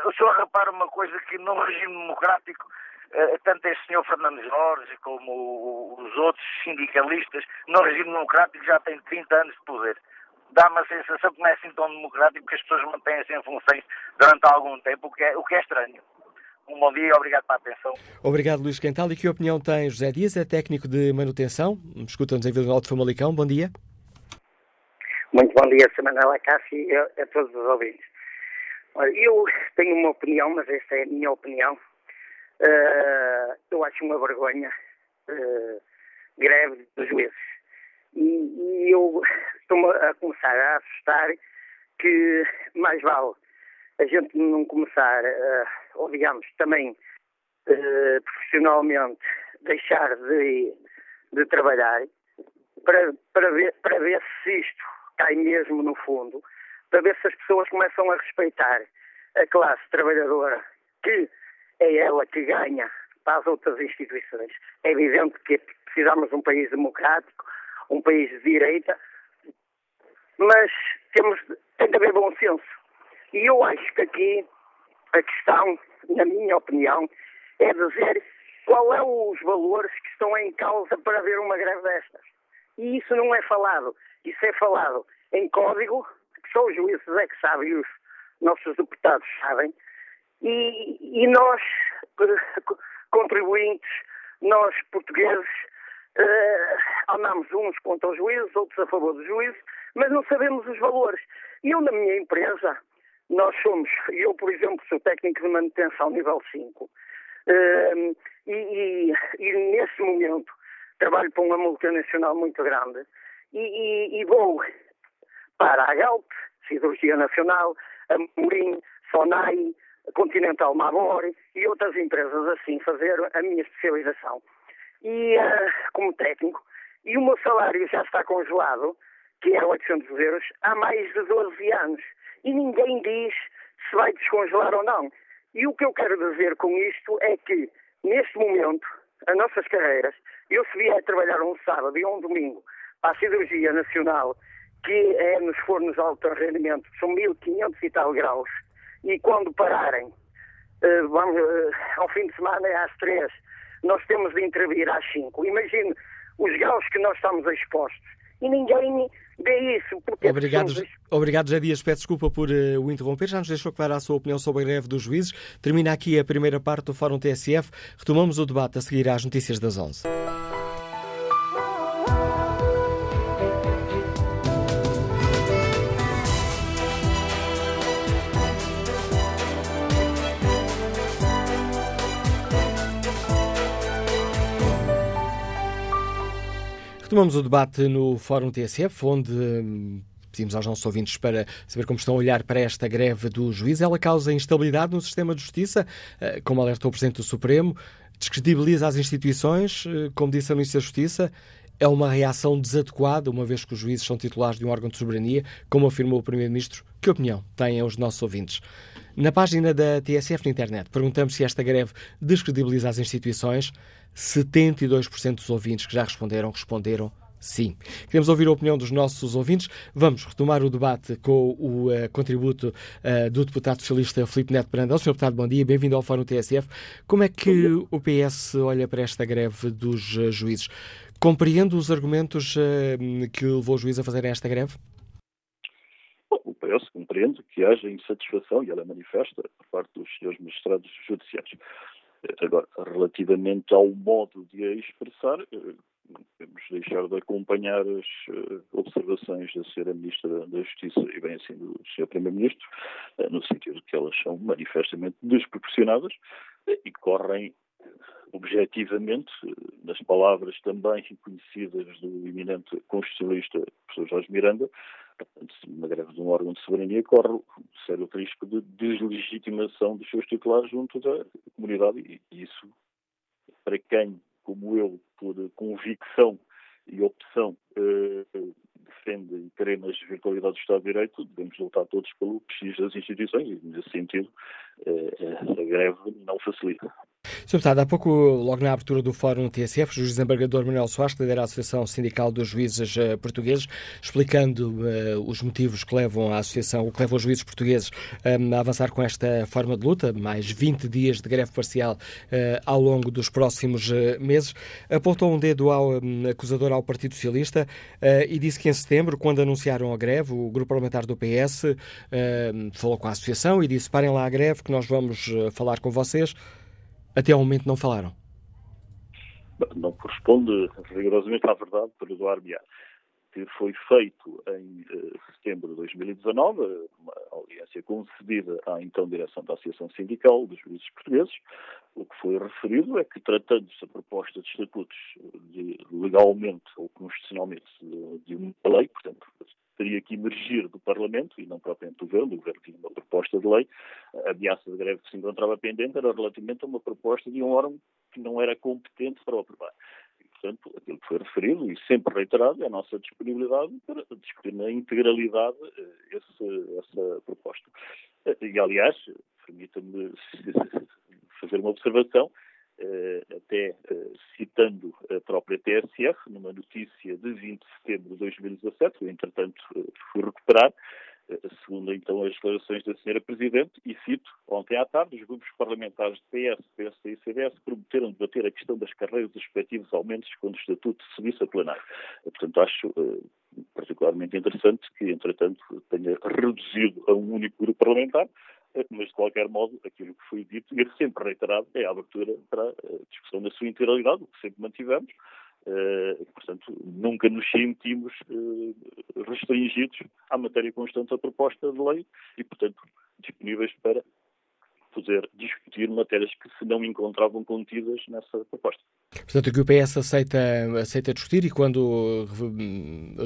O senhor repara uma coisa que no regime democrático eh, tanto este senhor Fernando Jorge como os outros sindicalistas no regime democrático já têm 30 anos de poder. Dá-me a sensação que não é assim tão democrático que as pessoas mantêm-se em funções durante algum tempo, o que é, o que é estranho Um bom dia e obrigado pela atenção. Obrigado, Luís Quental. E que opinião tem José Dias, é técnico de manutenção? Escuta-nos em Vila de Famalicão. Bom dia. Muito bom dia, Samanela Cássio e a, a todos os ouvintes. Olha, eu tenho uma opinião, mas esta é a minha opinião. Uh, eu acho uma vergonha uh, greve dos juízes. E, e eu estou a começar a assustar que mais vale a gente não começar, uh, ou digamos, também uh, profissionalmente deixar de, de trabalhar para, para, ver, para ver se isto cai mesmo no fundo, para ver se as pessoas começam a respeitar a classe trabalhadora, que é ela que ganha para as outras instituições. É evidente que precisamos de um país democrático, um país de direita, mas temos, tem de haver bom senso. E eu acho que aqui a questão, na minha opinião, é dizer qual é os valores que estão em causa para haver uma greve destas. E isso não é falado. Isso é falado em código, que só os juízes é que sabem os nossos deputados sabem. E, e nós, contribuintes, nós portugueses, uh, andamos uns contra os juízes, outros a favor dos juízes, mas não sabemos os valores. E eu, na minha empresa, nós somos, eu, por exemplo, sou técnico de manutenção nível 5, uh, e, e, e nesse momento trabalho para uma multinacional muito grande e, e, vou para a Galp, Cirurgia Nacional, a Morim, Sonai, Continental Mabor e outras empresas assim fazer a minha especialização. E uh, como técnico, e o meu salário já está congelado, que é 800 euros, há mais de 12 anos. E ninguém diz se vai descongelar ou não. E o que eu quero dizer com isto é que, neste momento, as nossas carreiras, eu se vier trabalhar um sábado e um domingo para a cirurgia nacional, que é nos fornos de alto rendimento, são 1500 e tal graus, e quando pararem, uh, vamos, uh, ao fim de semana é às três, nós temos de intervir às cinco. Imagine os graus que nós estamos expostos. E ninguém vê isso. Obrigado, somos... obrigado, José Dias. Peço desculpa por uh, o interromper. Já nos deixou clarar a sua opinião sobre a greve dos juízes. Termina aqui a primeira parte do Fórum TSF. Retomamos o debate a seguir às notícias das 11. Retomamos o debate no Fórum TSF, onde hum, pedimos aos nossos ouvintes para saber como estão a olhar para esta greve do juiz. Ela causa instabilidade no sistema de justiça, eh, como alertou o Presidente do Supremo, descredibiliza as instituições, eh, como disse a Ministra da Justiça, é uma reação desadequada, uma vez que os juízes são titulares de um órgão de soberania, como afirmou o Primeiro-Ministro. Que opinião têm os nossos ouvintes? Na página da TSF na internet, perguntamos se esta greve descredibiliza as instituições. 72% dos ouvintes que já responderam, responderam sim. Queremos ouvir a opinião dos nossos ouvintes. Vamos retomar o debate com o uh, contributo uh, do deputado socialista Filipe Neto Brandão. Sr. Deputado, bom dia, bem-vindo ao Fórum TSF. Como é que o PS olha para esta greve dos uh, juízes? Compreende os argumentos que levou o juiz a fazer esta greve? Bom, o PS compreende que haja insatisfação, e ela é manifesta, por parte dos senhores magistrados judiciais. Agora, relativamente ao modo de a expressar, eh, temos de deixar de acompanhar as eh, observações da Sra. Ministra da Justiça e bem assim do Sr. Primeiro-Ministro, eh, no sentido de que elas são manifestamente desproporcionadas e correm objetivamente, nas palavras também conhecidas do eminente constitucionalista professor Jorge Miranda, Portanto, uma greve de um órgão de soberania corre um sério risco de deslegitimação dos seus titulares junto da comunidade e isso, para quem, como eu, por convicção e opção, eh, defende e crê nas virtualidades do Estado de Direito, devemos lutar todos pelo prestígio das instituições e, nesse sentido, eh, essa greve não facilita. Sr. Deputado, há pouco, logo na abertura do Fórum TSF, o desembargador Manuel Soares, que lidera a Associação Sindical dos Juízes uh, Portugueses, explicando uh, os motivos que levam a Associação, o que levam os juízes portugueses um, a avançar com esta forma de luta, mais 20 dias de greve parcial uh, ao longo dos próximos meses, apontou um dedo ao um, acusador ao Partido Socialista e disse que em setembro, quando anunciaram a greve, o grupo parlamentar do PS falou com a Associação e disse: parem lá a greve, que nós vamos falar com vocês. Até ao momento não falaram? Não corresponde rigorosamente à verdade, para doar-me que foi feito em uh, setembro de 2019, uma audiência concedida à então direção da Associação Sindical dos Juízes Portugueses. O que foi referido é que, tratando-se a proposta de estatutos de, legalmente ou constitucionalmente de, de uma lei, portanto, teria que emergir do Parlamento e não propriamente do Governo, o Governo tinha uma proposta de lei, a ameaça de greve que se encontrava pendente era relativamente a uma proposta de um órgão que não era competente para o aprovar portanto, aquilo que foi referido e sempre reiterado é a nossa disponibilidade para discutir na integralidade eh, esse, essa proposta. Eh, e, aliás, permita-me fazer uma observação, até citando a própria TSF, numa notícia de 20 de setembro de 2017, eu, entretanto, fui recuperar, segundo então as declarações da Sra. Presidente, e cito, ontem à tarde, os grupos parlamentares de PS, e CDS prometeram debater a questão das carreiras dos respectivos aumentos quando o Estatuto subisse a plenário. Portanto, acho particularmente interessante que, entretanto, tenha reduzido a um único grupo parlamentar, mas, de qualquer modo, aquilo que foi dito e sempre reiterado é a abertura para a discussão da sua integralidade, o que sempre mantivemos, Uh, portanto, nunca nos sentimos uh, restringidos à matéria constante da proposta de lei e, portanto, disponíveis para poder discutir matérias que se não encontravam contidas nessa proposta. Portanto, o que o PS aceita, aceita discutir e quando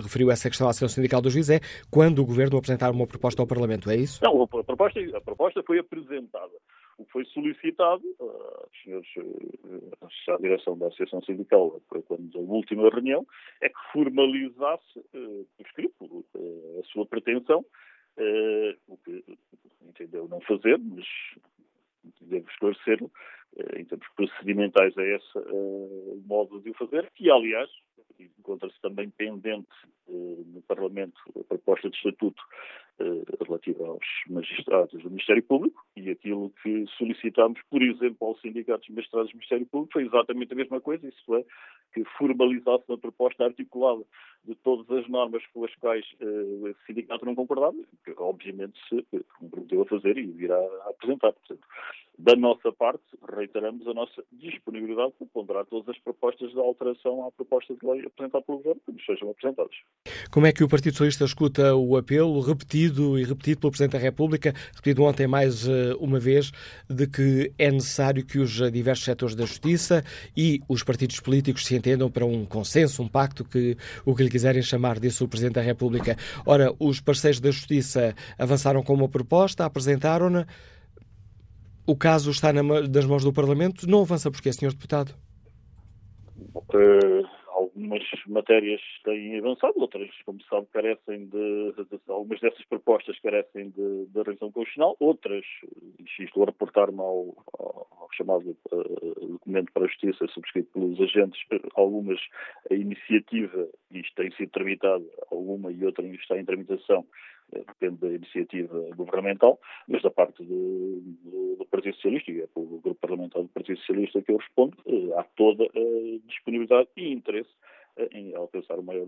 referiu essa questão à Associação Sindical do Juiz é quando o Governo apresentar uma proposta ao Parlamento, é isso? Não, a proposta, a proposta foi apresentada. O que foi solicitado aos senhores, eh, à direção da Associação Sindical, quando a última reunião, é que formalizasse, por escrito, uh, a sua pretensão, uh, o que entendeu não fazer, mas devo esclarecer, em termos procedimentais, é esse o modo de o fazer, que, aliás, encontra-se também pendente no Parlamento a proposta de estatuto eh, relativa aos magistrados do Ministério Público e aquilo que solicitámos, por exemplo, ao Sindicato dos Magistrados do Ministério Público foi exatamente a mesma coisa, isso é, que formalizasse uma proposta articulada de todas as normas com as quais uh, o sindicato não concordava, que obviamente se comprometeu a fazer e virá a apresentar. Portanto, da nossa parte, reiteramos a nossa disponibilidade para ponderar todas as propostas de alteração à proposta de lei apresentada pelo Governo, que nos sejam apresentadas. Como é que o Partido Socialista escuta o apelo repetido e repetido pelo Presidente da República, repetido ontem mais uh, uma vez, de que é necessário que os diversos setores da justiça e os partidos políticos se entendam para um consenso, um pacto, que o que lhe quiserem chamar, disse o Presidente da República. Ora, os parceiros da Justiça avançaram com uma proposta, apresentaram-na. O caso está nas mãos do Parlamento. Não avança porque, Sr. Deputado? Uh, algumas matérias têm avançado, outras, como sabe, carecem de. Algumas dessas propostas carecem de, de revisão constitucional, outras, estou a reportar-me ao, ao, chamado uh, documento para a Justiça, subscrito pelos agentes, algumas a iniciativa, isto tem sido tramitado, alguma e outra está em tramitação, eh, depende da iniciativa governamental, mas da parte do, do, do Partido Socialista, e é pelo grupo parlamentar do Partido Socialista que eu respondo, eh, há toda a disponibilidade e interesse eh, em alcançar o maior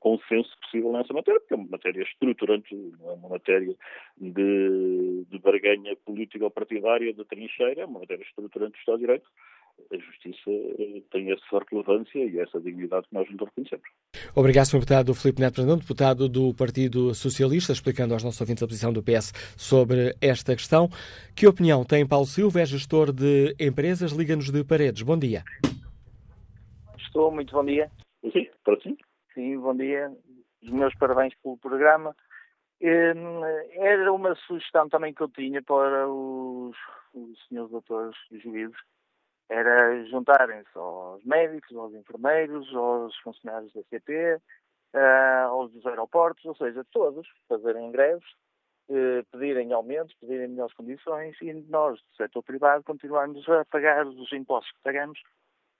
consenso possível nessa matéria, porque é uma matéria estruturante, não é uma matéria de, de barganha política ou partidária, de trincheira, é uma matéria estruturante do Estado de Direito, a justiça eh, tem essa relevância e essa dignidade que nós nos reconhecemos. Obrigado, Sr. Deputado Filipe Neto Brandão, deputado do Partido Socialista, explicando aos nossos ouvintes a posição do PS sobre esta questão. Que opinião tem Paulo Silva, é gestor de empresas, Liga-nos de Paredes. Bom dia. Estou, muito bom dia. Sim, para ti. Sim, bom dia. Os meus parabéns pelo programa. Hum, era uma sugestão também que eu tinha para os, os senhores doutores juízes era juntarem-se aos médicos, aos enfermeiros, aos funcionários da CP, uh, aos dos aeroportos, ou seja, todos fazerem greves, uh, pedirem aumentos, pedirem melhores condições e nós, do setor privado, continuarmos a pagar os impostos que pagamos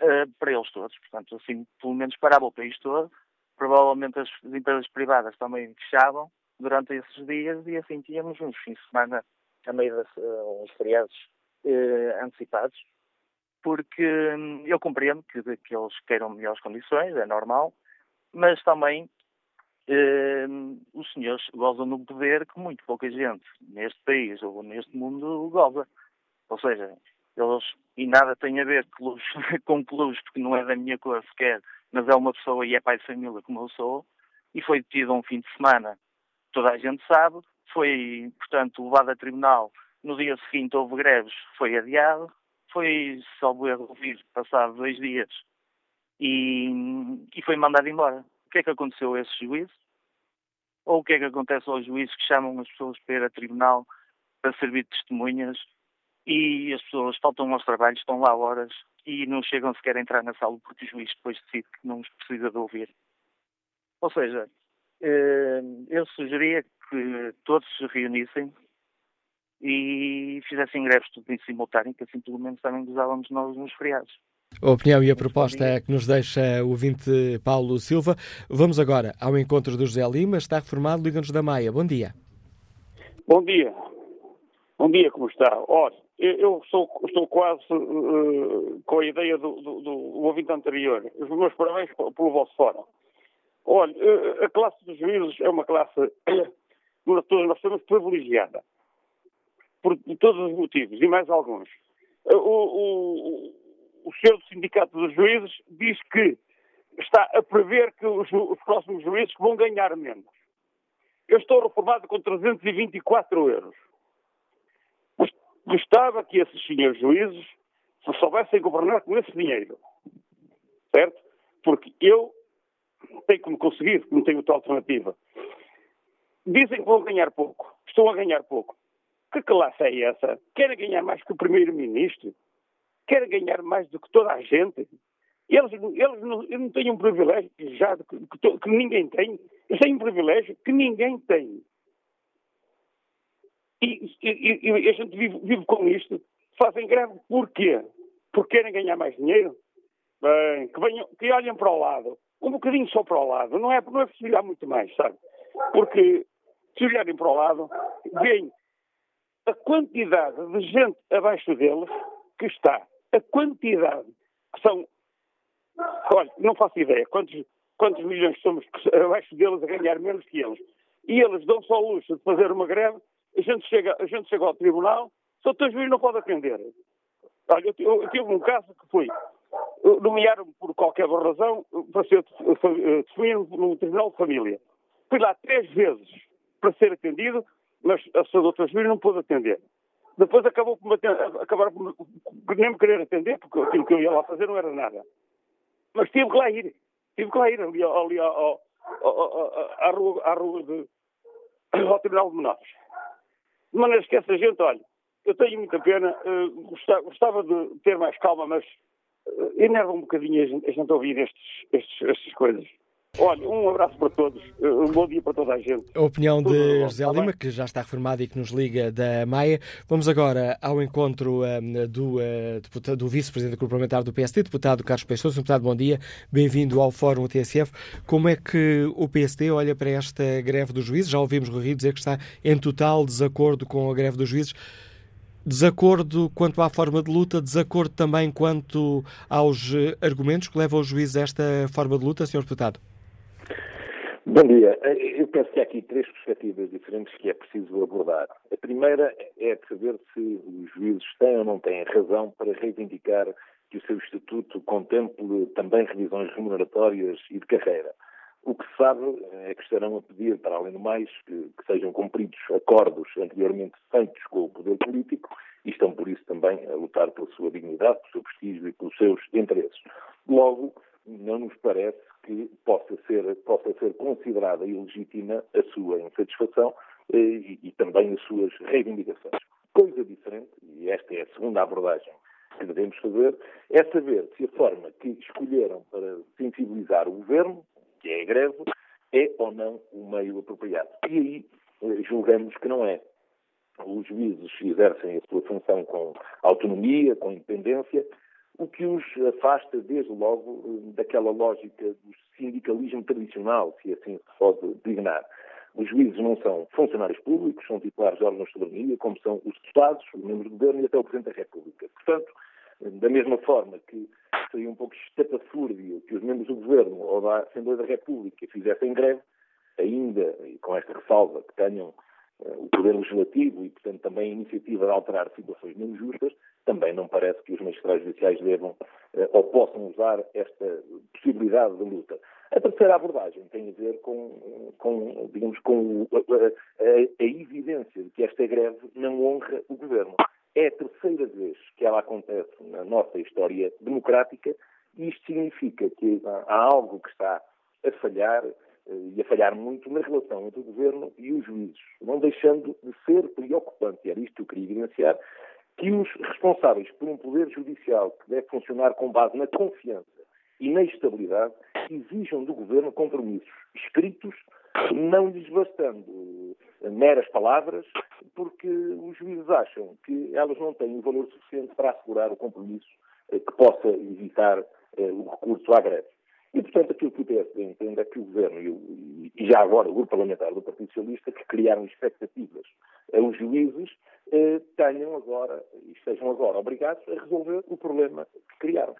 uh, para eles todos. Portanto, assim, pelo menos parava o país todo. Provavelmente as empresas privadas também fechavam durante esses dias e assim tínhamos uns fins de semana a meio das, uns feriados antecipados porque hum, eu compreendo que, que eles queiram melhores condições, é normal, mas também eh, os senhores gozam um poder que muito pouca gente neste país ou neste mundo goza. Ou seja, Eles, e nada tem a ver com clubes, porque não é da minha cor sequer, mas é uma pessoa e é pai de família como eu sou, e foi detido um fim de semana, toda a gente sabe, foi, portanto, levado a tribunal, no dia seguinte houve greves, foi adiado, foi, salvo erro, ouvir, passado dois dias, e, e foi mandado embora. O que é que aconteceu a esse juízo? Ou o que é que acontece aos juízes que chamam as pessoas para ir a tribunal para servir de testemunhas e as pessoas faltam aos trabalhos, estão lá horas e não chegam sequer a entrar na sala porque o juiz depois decide que não os precisa de ouvir. Ou seja, eh, eu sugeria que todos se reunissem e fizessem greves tudo em simultâneo, que assim pelo menos também gozávamos nós nos feriados. A opinião e a proposta é que nos deixa o ouvinte Paulo Silva. Vamos agora ao encontro do José Lima, está reformado, liga-nos da Maia. Bom dia. Bom dia. Bom dia, como está? Olha, eu estou, estou quase uh, com a ideia do, do, do, ouvinte anterior. Os meus parabéns pelo vosso fórum. Olha, uh, a classe dos juízes é uma classe, todos nós somos privilegiada. Por, todos os motivos, e mais alguns. Uh, o, o, o do Sindicato dos Juízes diz que está a prever que os, os próximos juízes vão ganhar menos. Eu estou reformado com 324 euros Gostava que esses senhores juízes se soubessem governar com esse dinheiro. Certo? Porque eu tenho que me conseguir, não tenho outra alternativa. Dizem que vão ganhar pouco. Estão a ganhar pouco. Que classe é essa? Querem ganhar mais que o Primeiro-Ministro? Querem ganhar mais do que toda a gente? Eles, eles, não, eles não têm um privilégio já que, que, que ninguém tem. Eles têm um privilégio que ninguém tem. E, e, e a gente vive, vive, com isto. Fazem greve porquê? Porque querem ganhar mais dinheiro? Bem, que, venham, que olhem para o lado. Um bocadinho só para o lado. Não é, não é preciso olhar muito mais, sabe? Porque se olharem para o lado, veem a quantidade de gente abaixo deles que está. A quantidade que são. Olha, não faço ideia quantos, quantos milhões somos abaixo deles a ganhar menos que eles. E eles dão só o luxo de fazer uma greve a gente chega, a gente chega ao tribunal, só o juiz não pode atender. Olha, eu, eu tive um caso que foi, nomearam-me por qualquer razão para ser testemunho no Tribunal de Família. Fui lá três vezes para ser atendido, mas a sua doutora juiz não pôde atender. Depois acabou por, acabaram por nem me querer atender, porque aquilo que eu ia lá fazer não era nada. Mas tive que lá ir. Tive que lá ir ali, ali ao, à rua, à rua de, ao Tribunal de Menores. De maneira que essa gente, olha, eu tenho muita pena, uh, gostava, de ter mais calma, mas uh, enerva um bocadinho a gente, a gente ouvir estes, estes, estas coisas. Olha, um abraço para todos, eh, um bom dia para toda a gente. A opinião Tudo de José tá Lima, que já está reformado e que nos liga da Maia. Vamos agora ao encontro um, do, uh, do vice-presidente parlamentar do PSD, deputado Carlos Peixoto. Deputado, bom dia, bem-vindo ao Fórum TSF. Como é que o PSD olha para esta greve dos juízes? Já ouvimos Rui Rio dizer que está em total desacordo com a greve dos juízes. Desacordo quanto à forma de luta, desacordo também quanto aos argumentos que levam os juízes a esta forma de luta, Sr. Deputado? Bom dia. Eu penso que há aqui três perspectivas diferentes que é preciso abordar. A primeira é saber se os juízes têm ou não têm razão para reivindicar que o seu estatuto contemple também revisões remuneratórias e de carreira. O que se sabe é que estarão a pedir, para além do mais, que, que sejam cumpridos acordos anteriormente feitos com o poder político e estão, por isso, também a lutar pela sua dignidade, pelo seu prestígio e pelos seus interesses. Logo, não nos parece que possa ser, possa ser considerada ilegítima a sua insatisfação eh, e, e também as suas reivindicações. Coisa diferente, e esta é a segunda abordagem que devemos fazer, é saber se a forma que escolheram para sensibilizar o governo, que é a greve, é ou não o meio apropriado. E aí eh, julgamos que não é. Os juízes exercem a sua função com autonomia, com independência, o que os afasta, desde logo, daquela lógica do sindicalismo tradicional, se assim se pode designar. Os juízes não são funcionários públicos, são titulares de órgãos de soberania, como são os deputados, os membros do governo e até o Presidente da República. Portanto, da mesma forma que seria um pouco estapafúrdio que os membros do governo ou da Assembleia da República fizessem greve, ainda, e com esta ressalva, que tenham uh, o poder legislativo e, portanto, também a iniciativa de alterar situações menos justas, também não parece que os magistrados judiciais devam ou possam usar esta possibilidade de luta. A terceira abordagem tem a ver com, com digamos, com a, a, a, evidência de que esta greve não honra o governo. É a terceira vez que ela acontece na nossa história democrática e isto significa que há algo que está a falhar eh, e a falhar muito na relação entre o governo e os juízes, não deixando de ser preocupante, era isto que eu queria evidenciar, que os responsáveis por um poder judicial que deve funcionar com base na confiança e na estabilidade exijam do governo compromissos escritos, não lhes bastando meras palavras, porque os juízes acham que elas não têm o valor suficiente para assegurar o compromisso eh, que possa evitar eh, o recurso à greve. E, portanto, aquilo que o PSD entende é que o Governo e, já agora o Grupo Parlamentar do Partido Socialista, que criaram expectativas aos juízes, eh, tenham agora, e estejam agora obrigados a resolver o problema que criaram.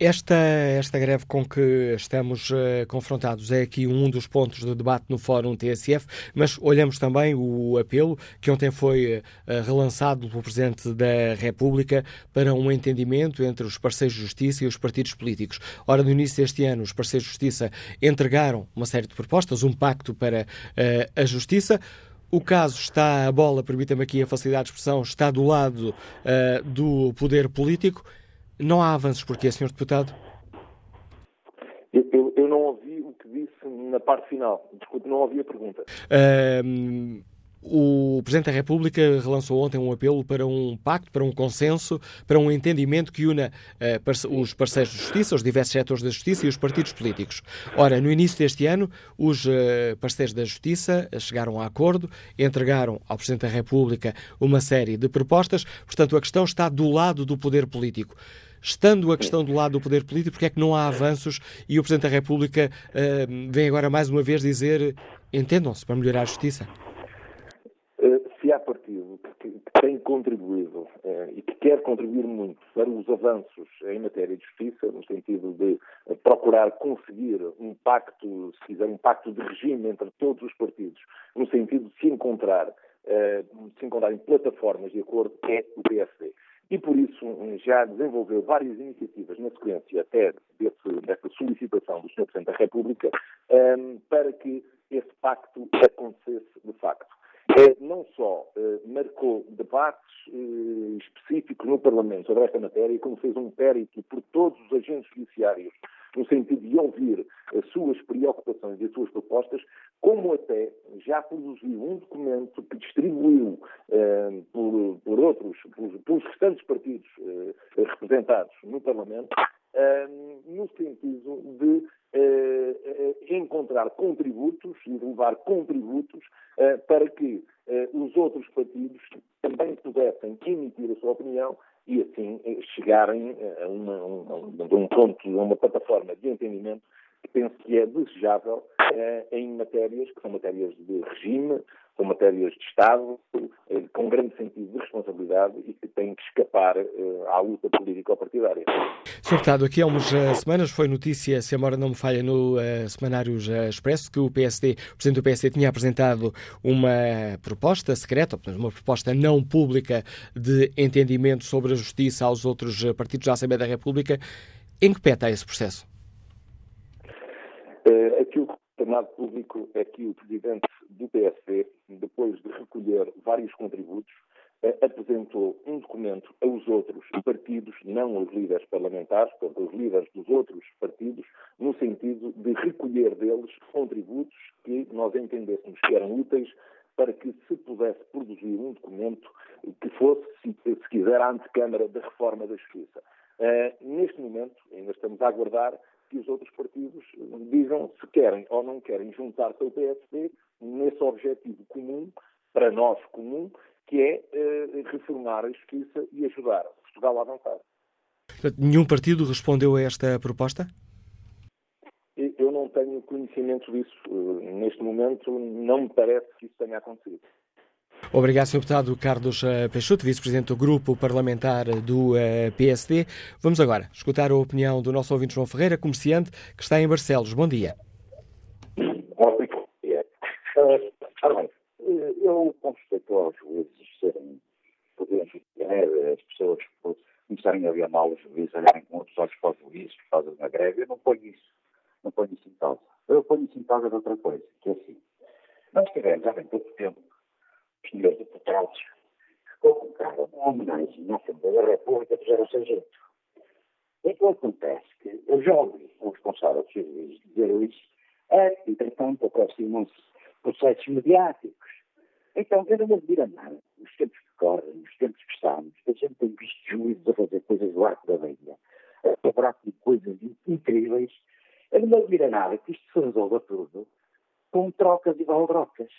Esta, esta greve com que estamos uh, confrontados é aqui um dos pontos de debate no Fórum TSF, mas olhamos também o apelo que ontem foi uh, relançado pelo Presidente da República para um entendimento entre os parceiros de justiça e os partidos políticos. Ora, no início deste ano, os parceiros de justiça entregaram uma série de propostas, um pacto para uh, a justiça. O caso está, a bola, permita-me aqui a facilidade de expressão, está do lado do poder político. Não há avanços porquê, Sr. Deputado? Eu, eu, eu, não ouvi o que disse na parte final. Desculpe, não ouvi a pergunta. Um, o Presidente da República relançou ontem um apelo para um pacto, para um consenso, para um entendimento que una uh, os parceiros de justiça, os diversos setores da justiça e os partidos políticos. Ora, no início deste ano, os uh, parceiros da justiça chegaram a acordo, entregaram ao Presidente da República uma série de propostas, portanto, a questão está do lado do poder político. Estando a questão do lado do poder político, porque é que não há avanços e o Presidente da República uh, vem agora mais uma vez dizer entendam-se para melhorar a justiça? se há partido que, tem contribuído eh, e que quer contribuir muito para os avanços em matéria de justiça, no sentido de eh, procurar conseguir um pacto, se quiser, um pacto de regime entre todos os partidos, no sentido de se encontrar, eh, de se encontrar em plataformas de acordo, é o PSD e por isso já desenvolveu várias iniciativas na sequência até desse, dessa solicitação do Sr. Presidente da República um, para que esse pacto acontecesse de facto. É, não só eh, marcou debates eh, específicos no Parlamento sobre esta matéria, como fez um périto por todos os agentes judiciários no sentido de ouvir as suas preocupações e as suas propostas, como até já produziu um documento que distribuiu eh, por, por, outros, pelos restantes partidos eh, representados no Parlamento, eh, no sentido de eh, eh, encontrar contributos e levar contributos eh, para que os outros partidos também pudessem emitir a sua opinião e assim chegarem a, uma, a um ponto, a uma plataforma de entendimento que penso que é desejável em matérias que são matérias de regime, são matérias de Estado, eh, com grande sentido de responsabilidade e que têm que escapar eh, à luta político-partidária. Sr. Deputado, aqui há umas eh, semanas foi notícia, se a memória não me falha, no uh, Semanário Expresso, que o PSD, o Presidente do PSD tinha apresentado uma proposta secreta, uma proposta não pública de entendimento sobre a justiça aos outros partidos da Assembleia da República. Em que pé está esse processo? Uh, aquilo que tornado público é que o Presidente do PSD, depois de recolher vários contributos, eh, apresentou um documento aos outros partidos, não aos líderes parlamentares, portanto, aos líderes dos outros partidos, no sentido de recolher deles contributos que nós entendêssemos que eram úteis para que se pudesse produzir um documento que fosse, se, se quiser, a antecâmara da reforma da Justiça. Uh, neste momento, ainda estamos a aguardar que os outros partidos digam se querem ou não querem juntar-se ao PSD nesse objetivo comum, para nós comum, que é uh, reformar a justiça e ajudar Portugal a avançar. Nenhum partido respondeu a esta proposta? Eu não tenho conhecimento disso. Uh, neste momento, não me parece que isso tenha acontecido. Obrigado, Sr. Deputado Carlos eh, Peixoto, Vice-Presidente do Grupo Parlamentar do eh, PSD. Vamos agora escutar a opinião do nosso ouvinte João Ferreira, comerciante, que está em Barcelos. Bom dia. Bom dia. Uh, eu, com respeito aos juízes serem poderes greve, as pessoas começarem a ver mal os juízes, olharem com outros olhos para os juízes causa de uma greve. Eu não ponho isso, não ponho isso em causa. Eu ponho isso em causa de outra coisa, que é assim. Nós tivemos há bem pouco tempo os senhores deputados que colocaram uma homenagem na Assembleia da República fizeram sem jeito. E o que acontece? Que eu já ouvi o responsável dos juízes dizer isso, é que, entretanto, aproximam-se processos mediáticos. Então, eu não me admira nada. Nos tempos que correm, nos tempos que estamos, a gente tem visto juízes a fazer coisas do arco da veia, a cobrar coisas incríveis. Eu não me admira nada que isto se resolva tudo com trocas e baldrocas.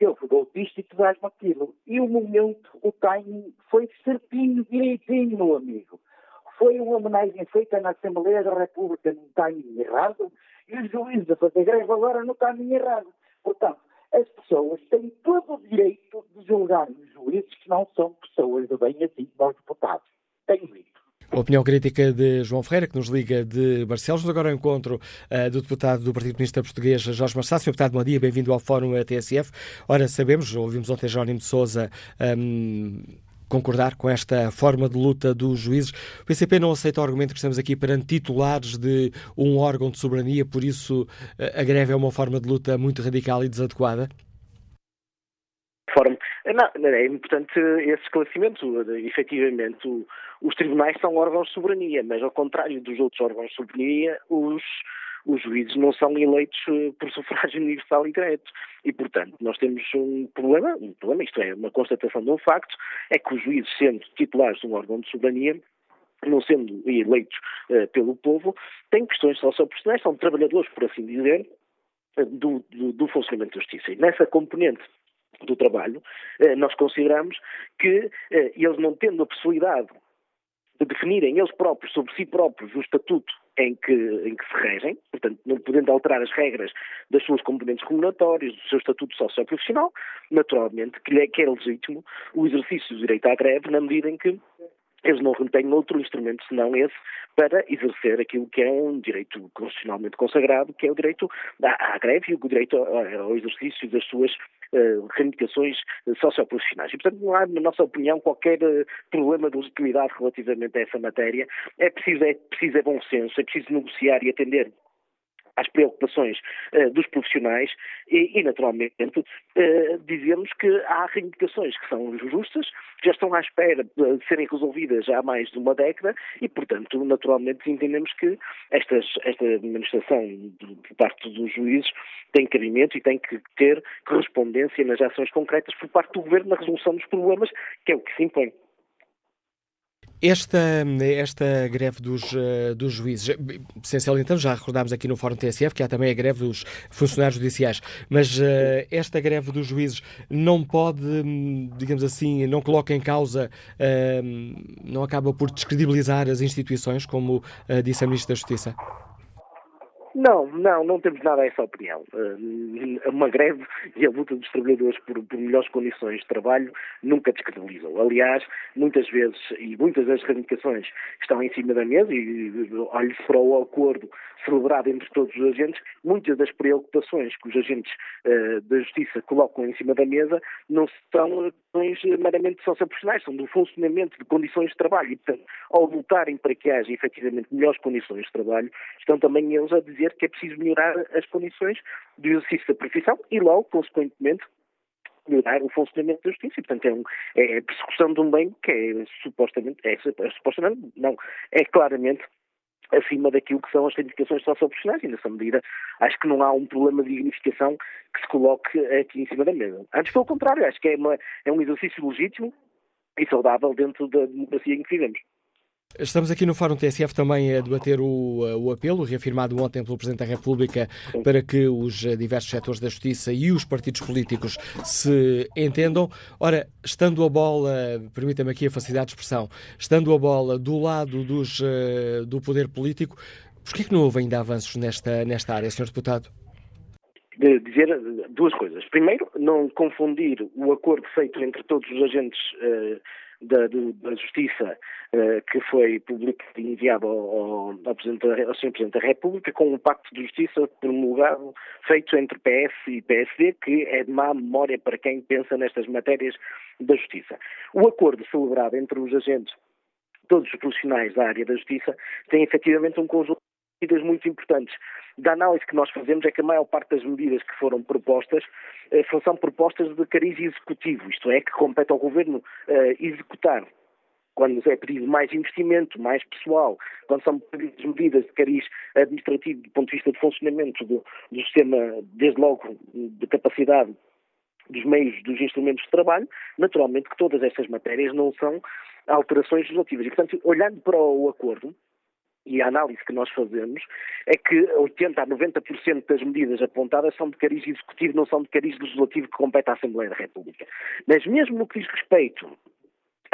Eu fui isto e tu dás-me aquilo. E o momento, o timing, foi certinho, direitinho, meu amigo. Foi uma homenagem feita na Assembleia da República num timing errado e os juízes a fazer greve agora no timing errado. Portanto, as pessoas têm todo o direito de julgar os juízes que não são pessoas de bem assim como os deputados. Têm direito. Opinião crítica de João Ferreira, que nos liga de Barcelos. Agora ao encontro uh, do deputado do Partido Comunista Português, Jorge Marçal. Senhor deputado, bom dia, bem-vindo ao Fórum TSF. Ora, sabemos, ouvimos ontem Jerónimo de Sousa um, concordar com esta forma de luta dos juízes. O PCP não aceita o argumento que estamos aqui perante titulares de um órgão de soberania, por isso a greve é uma forma de luta muito radical e desadequada? Forma. Não, é importante esse esclarecimento. Efetivamente, os tribunais são órgãos de soberania, mas ao contrário dos outros órgãos de soberania, os, os juízes não são eleitos eh, por sufrágio universal e direto. E, portanto, nós temos um problema, um problema, isto é, uma constatação de um facto, é que os juízes, sendo titulares de um órgão de soberania, não sendo eleitos uh, pelo povo, têm questões socioprofissionais, são trabalhadores, por assim dizer, do, do, do funcionamento da justiça. E nessa componente do trabalho, nós consideramos que eles não tendo a possibilidade de definirem eles próprios, sobre si próprios, o estatuto em que, em que se regem, portanto, não podendo alterar as regras das suas componentes remuneratórias, do seu estatuto socioprofissional, naturalmente que, é, que é legítimo o exercício do direito à greve na medida em que eles não têm outro instrumento senão esse para exercer aquilo que é um direito constitucionalmente consagrado, que é o direito à, à greve e o direito ao, exercício das suas uh, reivindicações socioprofissionais. E, portanto, não há, na nossa opinião, qualquer uh, problema de legitimidade relativamente a essa matéria. É preciso, é preciso é bom senso, é preciso negociar e atender às preocupações uh, dos profissionais e, e naturalmente, uh, dizemos que há reivindicações que são justas, que já estão à espera de serem resolvidas há mais de uma década e, portanto, naturalmente entendemos que estas, esta manifestação por parte dos juízes tem cabimento e tem que ter correspondência nas ações concretas por parte do Governo na resolução dos problemas, que é o que se impõe. Esta, esta greve dos, uh, dos juízes, essencial então, já recordámos aqui no Fórum TSF que há também a greve dos funcionários judiciais, mas uh, esta greve dos juízes não pode, digamos assim, não coloca em causa, uh, não acaba por descredibilizar as instituições, como disse a Ministra da Justiça? Não, não, não temos nada a essa opinião. Uh, uma greve e a luta dos trabalhadores por, por, melhores condições de trabalho nunca descredibilizam. Aliás, muitas vezes, e muitas das reivindicações estão em cima da mesa, e olhe-se para o acordo celebrado entre todos os agentes, muitas das preocupações que os agentes uh, da Justiça colocam em cima da mesa não são questões meramente socioprofissionais, são do funcionamento de condições de trabalho. E, portanto, ao lutarem para que haja efetivamente melhores condições de trabalho, estão também eles a dizer que é preciso melhorar as condições do exercício da profissão e logo, consequentemente, melhorar o funcionamento da justiça. E, portanto, é, um, é a persecução de um bem que é supostamente, é, é supostamente, não, é claramente acima daquilo que são as reivindicações socioprofissionais e, nessa medida, acho que não há um problema de dignificação que se coloque aqui em cima da mesa. Antes, pelo contrário, acho que é, uma, é um exercício legítimo e saudável dentro da democracia em que vivemos. Estamos aqui no Fórum TSF também a debater o, o, apelo reafirmado ontem pelo Presidente da República para que os diversos setores da justiça e os partidos políticos se entendam. Ora, estando a bola, permita-me aqui a facilidade de expressão, estando a bola do lado dos, eh, do poder político, por que não houve ainda avanços nesta, nesta área, Sr. Deputado? de dizer duas coisas. Primeiro, não confundir o acordo feito entre todos os agentes uh, da, da Justiça uh, que foi publicado e enviado ao, ao, Presidente, ao Sr. Presidente da República com um pacto de justiça promulgado, feito entre PS e PSD, que é de má memória para quem pensa nestas matérias da justiça. O acordo celebrado entre os agentes todos os profissionais da área da justiça têm efetivamente um conjunto medidas muito importantes. Da análise que nós fazemos é que a maior parte das medidas que foram propostas eh, são propostas de cariz executivo, isto é, que compete ao Governo eh, executar quando é pedido mais investimento, mais pessoal, quando são pedidas medidas de cariz administrativo do ponto de vista de funcionamento do, do sistema, desde logo de capacidade dos meios, dos instrumentos de trabalho, naturalmente que todas estas matérias não são alterações legislativas. E, portanto, olhando para o acordo, e a análise que nós fazemos é que 80% a 90% das medidas apontadas são de cariz executivo, não são de cariz legislativo que compete à Assembleia da República. Mas mesmo no que diz respeito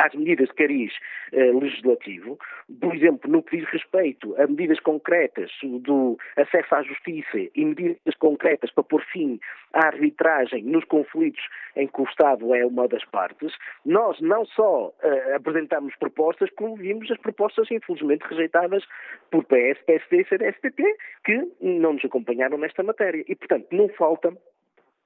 às medidas de cariz eh, legislativo, por exemplo, no que diz respeito a medidas concretas do acesso à justiça e medidas concretas para pôr fim à arbitragem nos conflitos em que o Estado é uma das partes, nós não só eh, apresentamos propostas, como vimos as propostas infelizmente rejeitadas por PS, PSD e CDSPP, que não nos acompanharam nesta matéria. E, portanto, não falta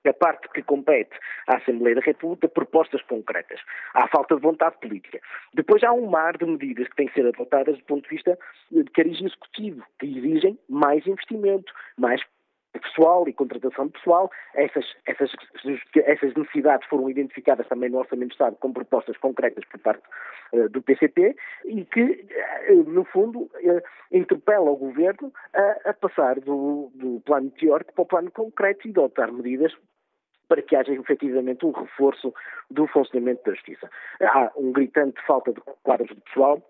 a parte que compete à Assembleia da República, propostas concretas. Há falta de vontade política. Depois há um mar de medidas que têm que ser adotadas do ponto de vista de cariz executivo, que exigem mais investimento, mais pessoal e contratação de pessoal. Essas, essas, essas necessidades foram identificadas também no Orçamento de Estado com propostas concretas por parte uh, do PCP e que, uh, no fundo, uh, interpela o Governo a, a passar do, do plano teórico para o plano concreto e adotar medidas para que haja efetivamente um reforço do funcionamento da justiça. Há um gritante falta de quadros de pessoal,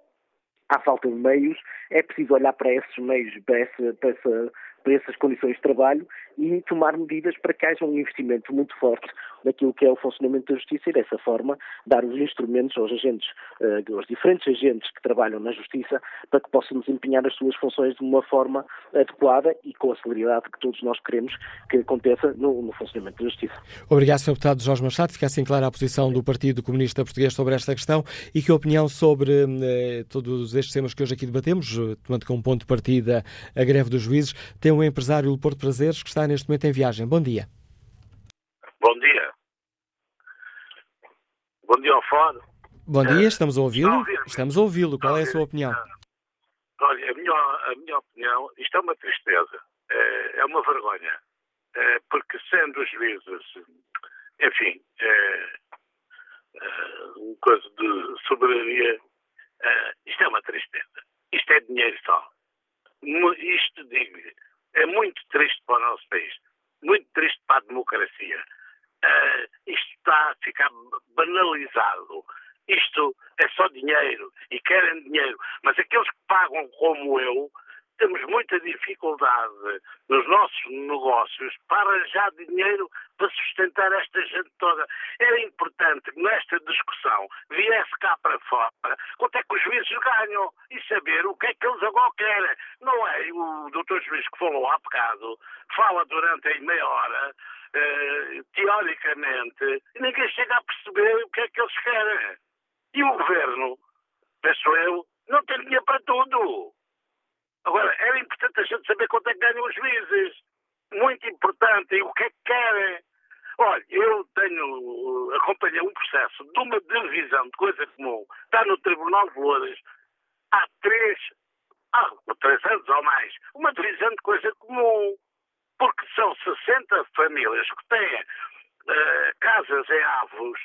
há falta de meios, é preciso olhar para esses meios, para, essa, para, essa, para essas condições de trabalho e tomar medidas para que haja um investimento muito forte naquilo que é o funcionamento da justiça e dessa forma dar os instrumentos aos agentes, uh, aos diferentes agentes que trabalham na justiça para que possam desempenhar as suas funções de uma forma adequada e com a celeridade que todos nós queremos que aconteça no, no funcionamento da justiça. Obrigado, Sr. Deputado Jorge Machado. Fica assim clara a posição do Partido Comunista Português sobre esta questão e que opinião sobre eh, todos estes temas que hoje aqui debatemos, eh, tomando como ponto de partida a greve dos juízes, tem um empresário Porto Prazeres que está neste momento em viagem. Bom dia. Bom dia. Bom dia ao fórum. Bom dia, estamos a ouvi-lo. Estamos a ouvi-lo. Qual é a sua opinião? Olha, a minha, a minha opinião, isto é uma tristeza, é, é uma vergonha, é, porque sendo os juízes, enfim, é, uma coisa de soberania, isto é uma tristeza. Isto é dinheiro só. Isto, digo é muito triste para o nosso país, muito triste para a democracia. Uh, isto está a ficar banalizado. Isto é só dinheiro e querem dinheiro. Mas aqueles que pagam como eu, temos muita dificuldade nos nossos negócios para arranjar dinheiro para sustentar esta gente toda. Era importante que nesta discussão viesse cá para fora quanto é que os juízes ganham e saber o que é que eles agora querem. Não é o doutor juiz que falou há bocado, fala durante aí meia hora, eh, teoricamente, e ninguém chega a perceber o que é que eles querem. E o governo, penso eu, não tem dinheiro para tudo. Agora, era importante a gente saber quanto é que ganham os juízes. Muito importante. E o que é que querem. Olha, eu tenho, acompanhei um processo de uma divisão de coisa comum. Está no Tribunal de Lourdes há três, há três anos ou mais. Uma divisão de coisa comum. Porque são 60 famílias que têm uh, casas em Avos,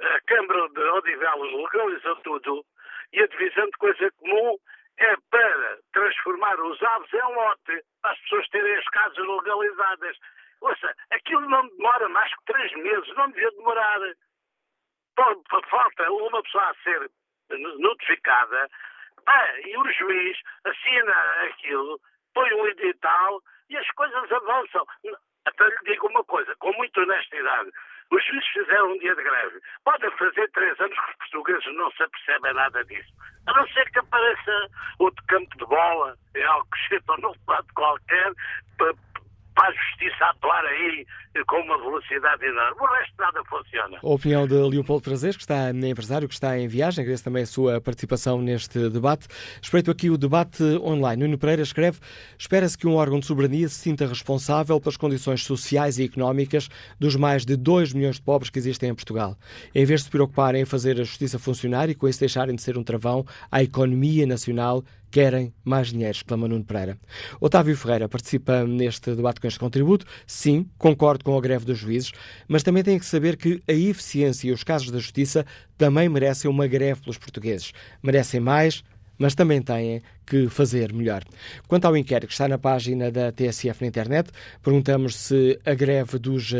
a Câmara de Odivelas legalizou tudo e a divisão de coisa comum é para transformar os aves em lote, para as pessoas terem as casas legalizadas. Ouça, aquilo não demora mais que três meses, não devia demorar. Falta uma pessoa a ser notificada, ah, e o juiz assina aquilo, põe um edital e as coisas avançam. Até lhe digo uma coisa, com muita honestidade. Os juízes fizeram um dia de greve. Podem fazer três anos que os portugueses não se apercebem nada disso. A não ser que apareça outro campo de bola em Alcochete ou num lado qualquer para, para a justiça atuar aí com uma velocidade enorme. O resto nada funciona. A opinião de Leopoldo Prazeres, que está em empresário, que está em viagem, agradeço também a sua participação neste debate. Espreito aqui o debate online. Nuno Pereira escreve: Espera-se que um órgão de soberania se sinta responsável pelas condições sociais e económicas dos mais de 2 milhões de pobres que existem em Portugal. Em vez de se preocuparem em fazer a justiça funcionar e com isso deixarem de ser um travão à economia nacional querem mais dinheiro, exclama Nuno Pereira. Otávio Ferreira participa neste debate com este contributo. Sim, concordo com a greve dos juízes, mas também tem que saber que a eficiência e os casos da justiça também merecem uma greve pelos portugueses. Merecem mais, mas também têm que fazer melhor. Quanto ao inquérito que está na página da TSF na internet, perguntamos se a greve dos,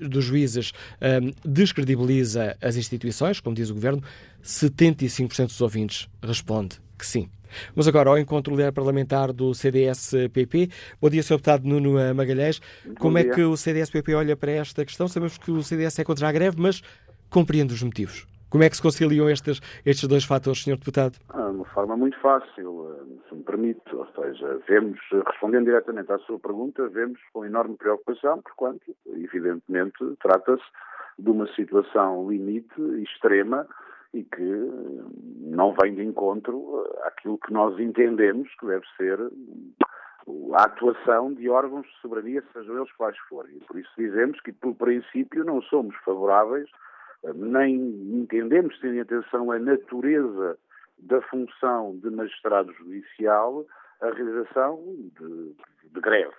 dos juízes um, descredibiliza as instituições, como diz o Governo. 75% dos ouvintes responde que sim. Vamos agora ao encontro líder parlamentar do CDS-PP. Bom dia, Sr. Deputado Nuno Magalhães. Bom Como dia. é que o CDS-PP olha para esta questão? Sabemos que o CDS é contra a greve, mas compreende os motivos. Como é que se conciliam estes, estes dois fatores, Sr. Deputado? Ah, de uma forma muito fácil, eh, se me permite. Ou seja, vemos, respondendo diretamente à sua pergunta, vemos com enorme preocupação, porquanto, evidentemente, trata-se de uma situação limite, extrema, e que eh, não vem de encontro àquilo que nós entendemos que deve ser a atuação de órgãos de soberania, sejam eles quais forem. Por isso dizemos que, por princípio, não somos favoráveis, eh, nem entendemos, tendo em atenção a natureza da função de magistrado judicial, a realização de, de greve.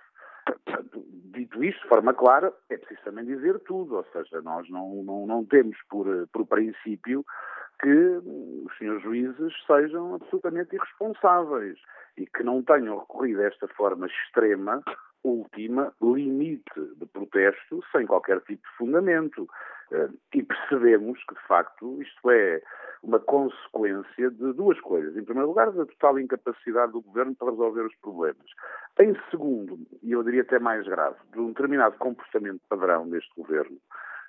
Dito isto de forma clara, é preciso também dizer tudo, ou seja, nós não, não, não temos por, por princípio que os senhores juízes sejam absolutamente irresponsáveis e que não tenham recorrido a esta forma extrema, última, limite de protesto, sem qualquer tipo de fundamento. Eh, e percebemos que, de facto, isto é uma consequência de duas coisas. Em primeiro lugar, da total incapacidade do governo para resolver os problemas. Em segundo, e eu diria até mais grave, de um determinado comportamento padrão deste governo,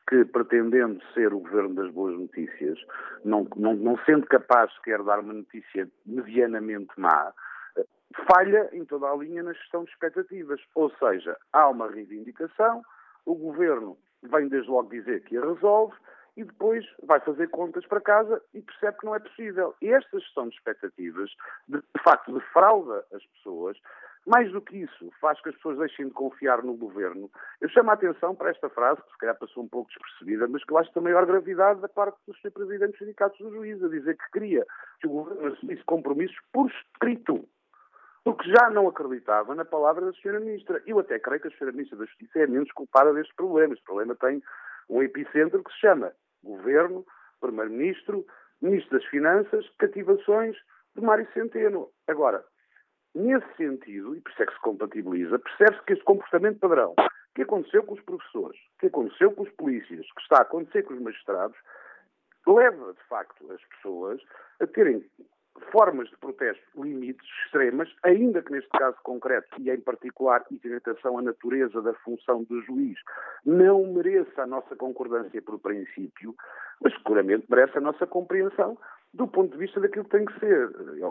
que, pretendendo ser o governo das boas notícias, não, não, não sendo capaz sequer de dar uma notícia medianamente má, falha em toda a linha na gestão de expectativas. Ou seja, há uma reivindicação, o governo vem desde logo dizer que a resolve e depois vai fazer contas para casa e percebe que não é possível. E esta gestão de expectativas, de, de facto, defrauda as pessoas, mais do que isso, faz que as pessoas deixem de confiar no governo. Eu chamo a atenção para esta frase, que se calhar passou um pouco despercebida, mas que eu acho de maior gravidade da parte dos Sr. Presidentes Sindicatos do Juiz, a dizer que queria que o governo assumisse compromissos por escrito. Porque já não acreditava na palavra da Sra. Ministra. Eu até creio que a Sra. Ministra da Justiça é menos culpada deste problema. Este problema tem um epicentro que se chama Governo, Primeiro-Ministro, Ministro das Finanças, cativações de Mário Centeno. Agora, Nesse sentido, e por isso é que se compatibiliza, percebe-se que este comportamento padrão que aconteceu com os professores, que aconteceu com os polícias, que está a acontecer com os magistrados, leva, de facto, as pessoas a terem formas de protesto limites extremas, ainda que neste caso concreto, e em particular, e em atenção à natureza da função do juiz, não mereça a nossa concordância por princípio, mas seguramente merece a nossa compreensão do ponto de vista daquilo que tem que ser,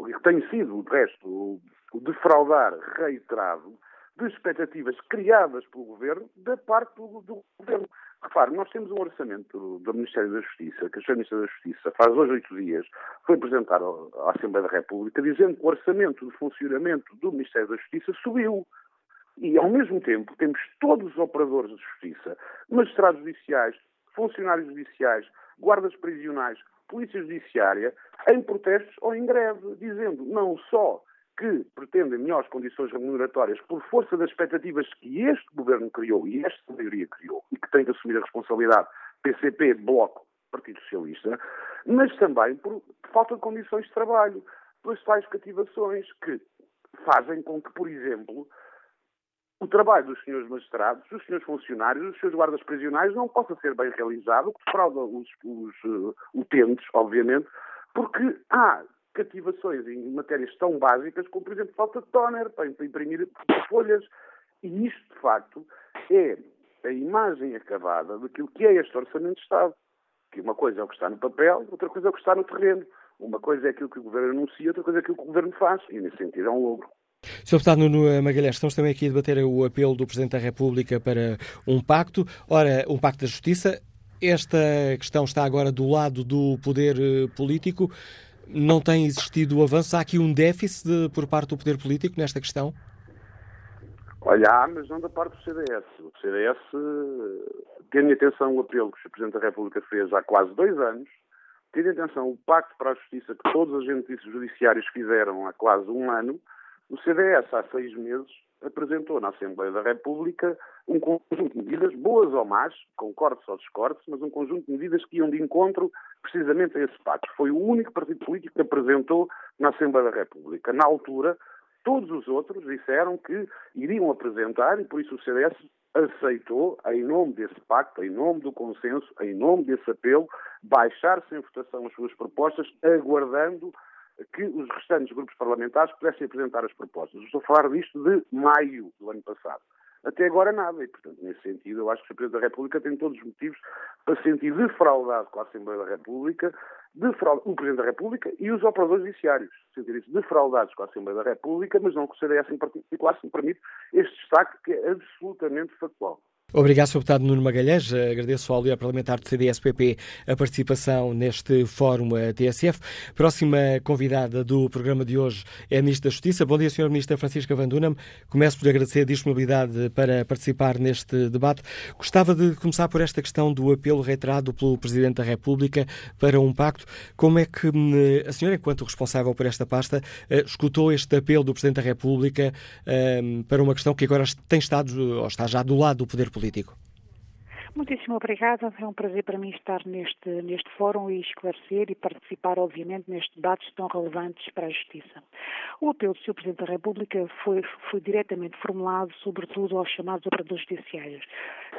e que tem sido, de resto, o defraudar reiterado de expectativas criadas pelo Governo da parte do, do Governo. Repare, nós temos um orçamento do Ministério da Justiça, que a. Ministra da Justiça, faz hoje oito dias, foi apresentar à Assembleia da República, dizendo que o orçamento de funcionamento do Ministério da Justiça subiu. E, ao mesmo tempo, temos todos os operadores de justiça, magistrados judiciais, funcionários judiciais, guardas prisionais, polícia judiciária, em protestos ou em greve, dizendo não só que pretendem melhores condições remuneratórias por força das expectativas que este governo criou e esta maioria criou e que tem de assumir a responsabilidade PCP, Bloco, Partido Socialista, mas também por falta de condições de trabalho, pelas tais cativações que fazem com que, por exemplo, o trabalho dos senhores magistrados, dos senhores funcionários, dos seus guardas prisionais não possa ser bem realizado, que defrauda os, os uh, utentes, obviamente, porque há cativações em matérias tão básicas como, por exemplo, falta de toner para imprimir folhas. E isto, de facto, é a imagem acabada daquilo que é este Orçamento de Estado. Que uma coisa é o que está no papel, outra coisa é o que está no terreno. Uma coisa é aquilo que o Governo anuncia, outra coisa é aquilo que o Governo faz. E, nesse sentido, é um logro. Sr. Deputado Nuno Magalhães, estamos também aqui a debater o apelo do Presidente da República para um pacto. Ora, um pacto da justiça. Esta questão está agora do lado do poder eh, político. Não tem existido avanço? Há aqui um déficit de, por parte do poder político nesta questão? Olha, há, mas não da parte do CDS. O CDS, tendo em atenção o apelo que o Presidente da República fez há quase dois anos, tendo em atenção o pacto para a justiça que todos os agentes judiciários fizeram há quase um ano, o CDS, há seis meses, apresentou na Assembleia da República um conjunto de medidas, boas ou más, concordes ou discordes, mas um conjunto de medidas que iam de encontro precisamente a esse pacto. Foi o único partido político que apresentou na Assembleia da República. Na altura, todos os outros disseram que iriam apresentar e por isso o CDS aceitou, em nome desse pacto, em nome do consenso, em nome desse apelo, baixar-se votação as suas propostas, aguardando que os restantes grupos parlamentares pudessem apresentar as propostas. Estou a falar disto de maio do ano passado. Até agora nada, e portanto, nesse sentido, eu acho que o Presidente da República tem todos os motivos para se sentir defraudado com a Assembleia da República, o Presidente da República e os operadores judiciários sentirem-se defraudados com a Assembleia da República, mas não o CDS em particular, se me permite este destaque que é absolutamente factual. Obrigado, Sr. Deputado Nuno Magalhães. Agradeço ao líder parlamentar do CDS-PP a participação neste fórum TSF. Próxima convidada do programa de hoje é a Ministra da Justiça. Bom dia, Sra. Ministra Francisca Van Dunham. Começo por agradecer a disponibilidade para participar neste debate. Gostava de começar por esta questão do apelo reiterado pelo Presidente da República para um pacto. Como é que hum, a senhora, enquanto responsável por esta pasta, eh, escutou este apelo do Presidente da República hum, para uma questão que agora tem estado, ou está já do lado do poder político? Político. Muitíssimo obrigada. É um prazer para mim estar neste, neste fórum e esclarecer e participar, obviamente, nestes debates tão relevantes para a justiça. O apelo do Sr. Presidente da República foi, foi diretamente formulado, sobretudo, aos chamados operadores judiciários,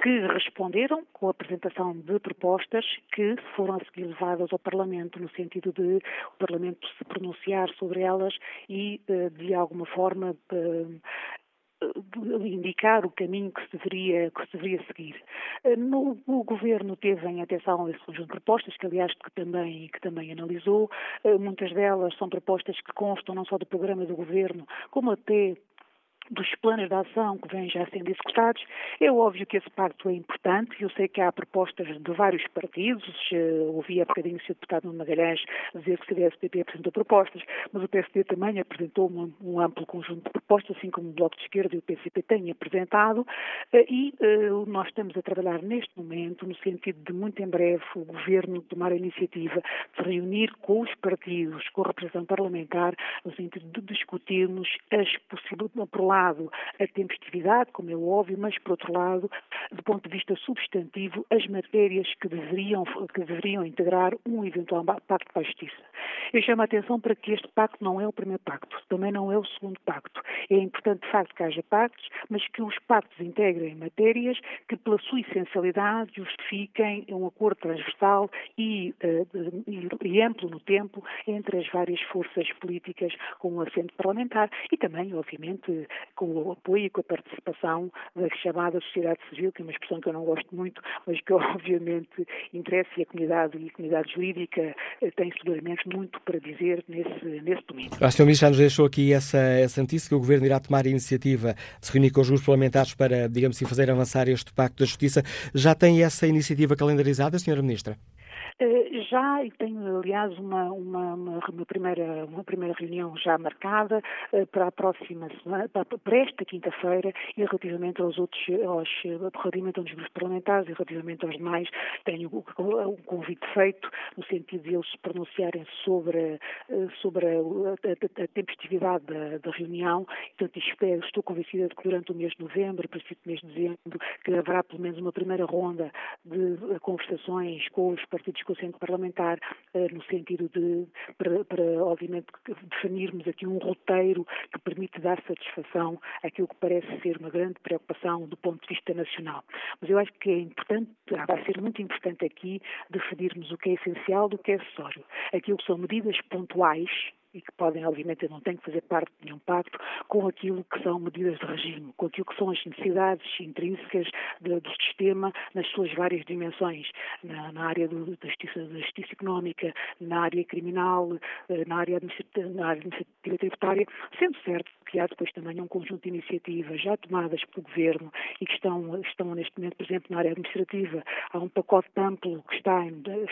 que responderam com a apresentação de propostas que foram a seguir levadas ao Parlamento, no sentido de o Parlamento se pronunciar sobre elas e, eh, de alguma forma, eh, indicar o caminho que se deveria, que se deveria seguir. Eh, no, o Governo teve em atenção esse conjunto de propostas, que aliás que também, que também analisou. Eh, muitas delas são propostas que constam não só do programa do Governo, como até dos planos de ação que vêm já sendo executados. É óbvio que esse pacto é importante. Eu sei que há propostas de vários partidos. Uh, ouvi há bocadinho o. Deputado Magalhães dizer que o CDS-PP apresentou propostas, mas o PSD também apresentou um, um, amplo conjunto de propostas, assim como o Bloco de Esquerda e o PCP têm apresentado. Uh, e uh, nós estamos a trabalhar neste momento no sentido de, muito em breve, o Governo tomar a iniciativa de reunir com os partidos, com a representação parlamentar, no sentido de discutirmos as possibilidades, lado, a tempestividade, como é óbvio, mas, por outro lado, do ponto de vista substantivo, as matérias que deveriam, que deveriam integrar um eventual pacto para a justiça. Eu chamo a atenção para que este pacto não é o primeiro pacto, também não é o segundo pacto. É importante, de facto, que haja pactos, mas que os pactos integrem matérias que, pela sua essencialidade, justifiquem um acordo transversal e, uh, e, e amplo no tempo entre as várias forças políticas com o um assento parlamentar e também, obviamente, com o apoio e com a participação da chamada sociedade civil, que é uma expressão que eu não gosto muito, mas que obviamente interessa e a comunidade e a comunidade jurídica eh, tem seguramente muito para dizer nesse, nesse domingo. A Sr. Ministro já nos deixou aqui essa, essa notícia que o Governo irá tomar a iniciativa de se reunir com os grupos parlamentares para, digamos assim, fazer avançar este Pacto da Justiça. Já tem essa iniciativa calendarizada, Sra. Ministra? Eh, já e tenho, aliás, uma, uma, uma, primeira, uma primeira reunião já marcada uh, para a próxima semana, para, esta quinta-feira e relativamente aos outros, aos, relativamente aos grupos parlamentares e relativamente aos demais, tenho um convite feito no sentido de eles se pronunciarem sobre, uh, sobre a, a, a tempestividade da, da, reunião. Portanto, espero, estou convencida de que durante o mês de novembro, princípio do mês de dezembro, que haverá pelo menos uma primeira ronda de conversações com os partidos com o centro parlamentar, eh, no sentido de, para, para, obviamente, definirmos aqui um roteiro que permite dar satisfação àquilo que parece ser uma grande preocupação do ponto de vista nacional. Mas eu acho que é importante, vai ser muito importante aqui definirmos o que é essencial do que é acessório. Aquilo que são medidas pontuais e que podem, obviamente, não têm que fazer parte de nenhum pacto com aquilo que são medidas de regime, com aquilo que são as necessidades intrínsecas de, do sistema nas suas várias dimensões, na, na área do, da, justiça, da justiça económica, na área criminal, eh, na área administrativa, na área administrativa tributária, sendo certo que há depois também um conjunto de iniciativas já tomadas pelo Governo e que estão, estão neste momento, por exemplo, na área administrativa, há um pacote amplo que está,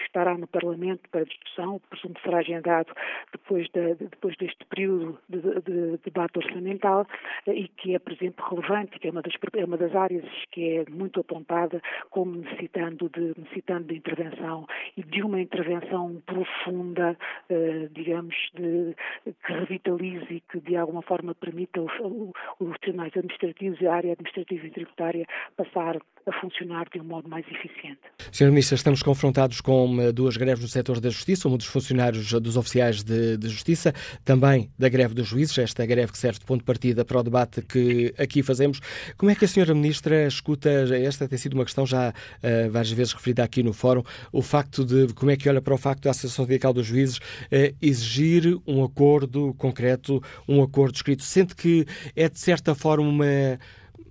estará no Parlamento para discussão, presumo que será agendado depois, de, depois deste período de, de, de, debate orçamental e que é, por exemplo, relevante, que é uma das, é uma das áreas que é muito apontada como necessitando de, necessitando de intervenção e de uma intervenção profunda, eh, digamos, de, que revitalize e que de alguma forma permita os, os tribunais administrativos e a área administrativa e tributária passar a funcionar de um modo mais eficiente. Sr. Ministra, estamos confrontados com eh, duas greves no setor da Justiça, uma dos funcionários dos oficiais de, de, Justiça, também da greve dos juízes, esta greve que serve de ponto de partida para o debate que aqui fazemos. Como é que a Sra. Ministra escuta, esta tem sido uma questão já uh, várias vezes referida aqui no fórum, o facto de, como é que olha para o facto da Associação Sindical dos Juízes uh, exigir um acordo concreto, um acordo escrito, sente que é de certa forma uma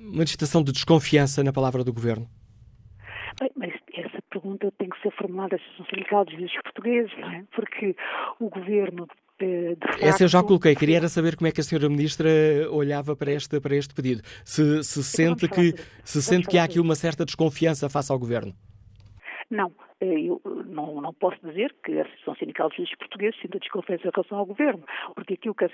manifestação de desconfiança na palavra do Governo? Bem, mas essa pergunta tem que ser formulada à Associação Sindical dos Juízes Portugueses, não é? Porque o Governo Facto... Essa eu já coloquei. Queria era saber como é que a senhora Ministra olhava para este, para este pedido. Se, se sente, que, se sente que há aqui uma certa desconfiança face ao Governo. Não, eu não, não, posso dizer que a Associação Sindical de Juízes Portugueses sinta desconfiança em relação ao Governo, porque aquilo que a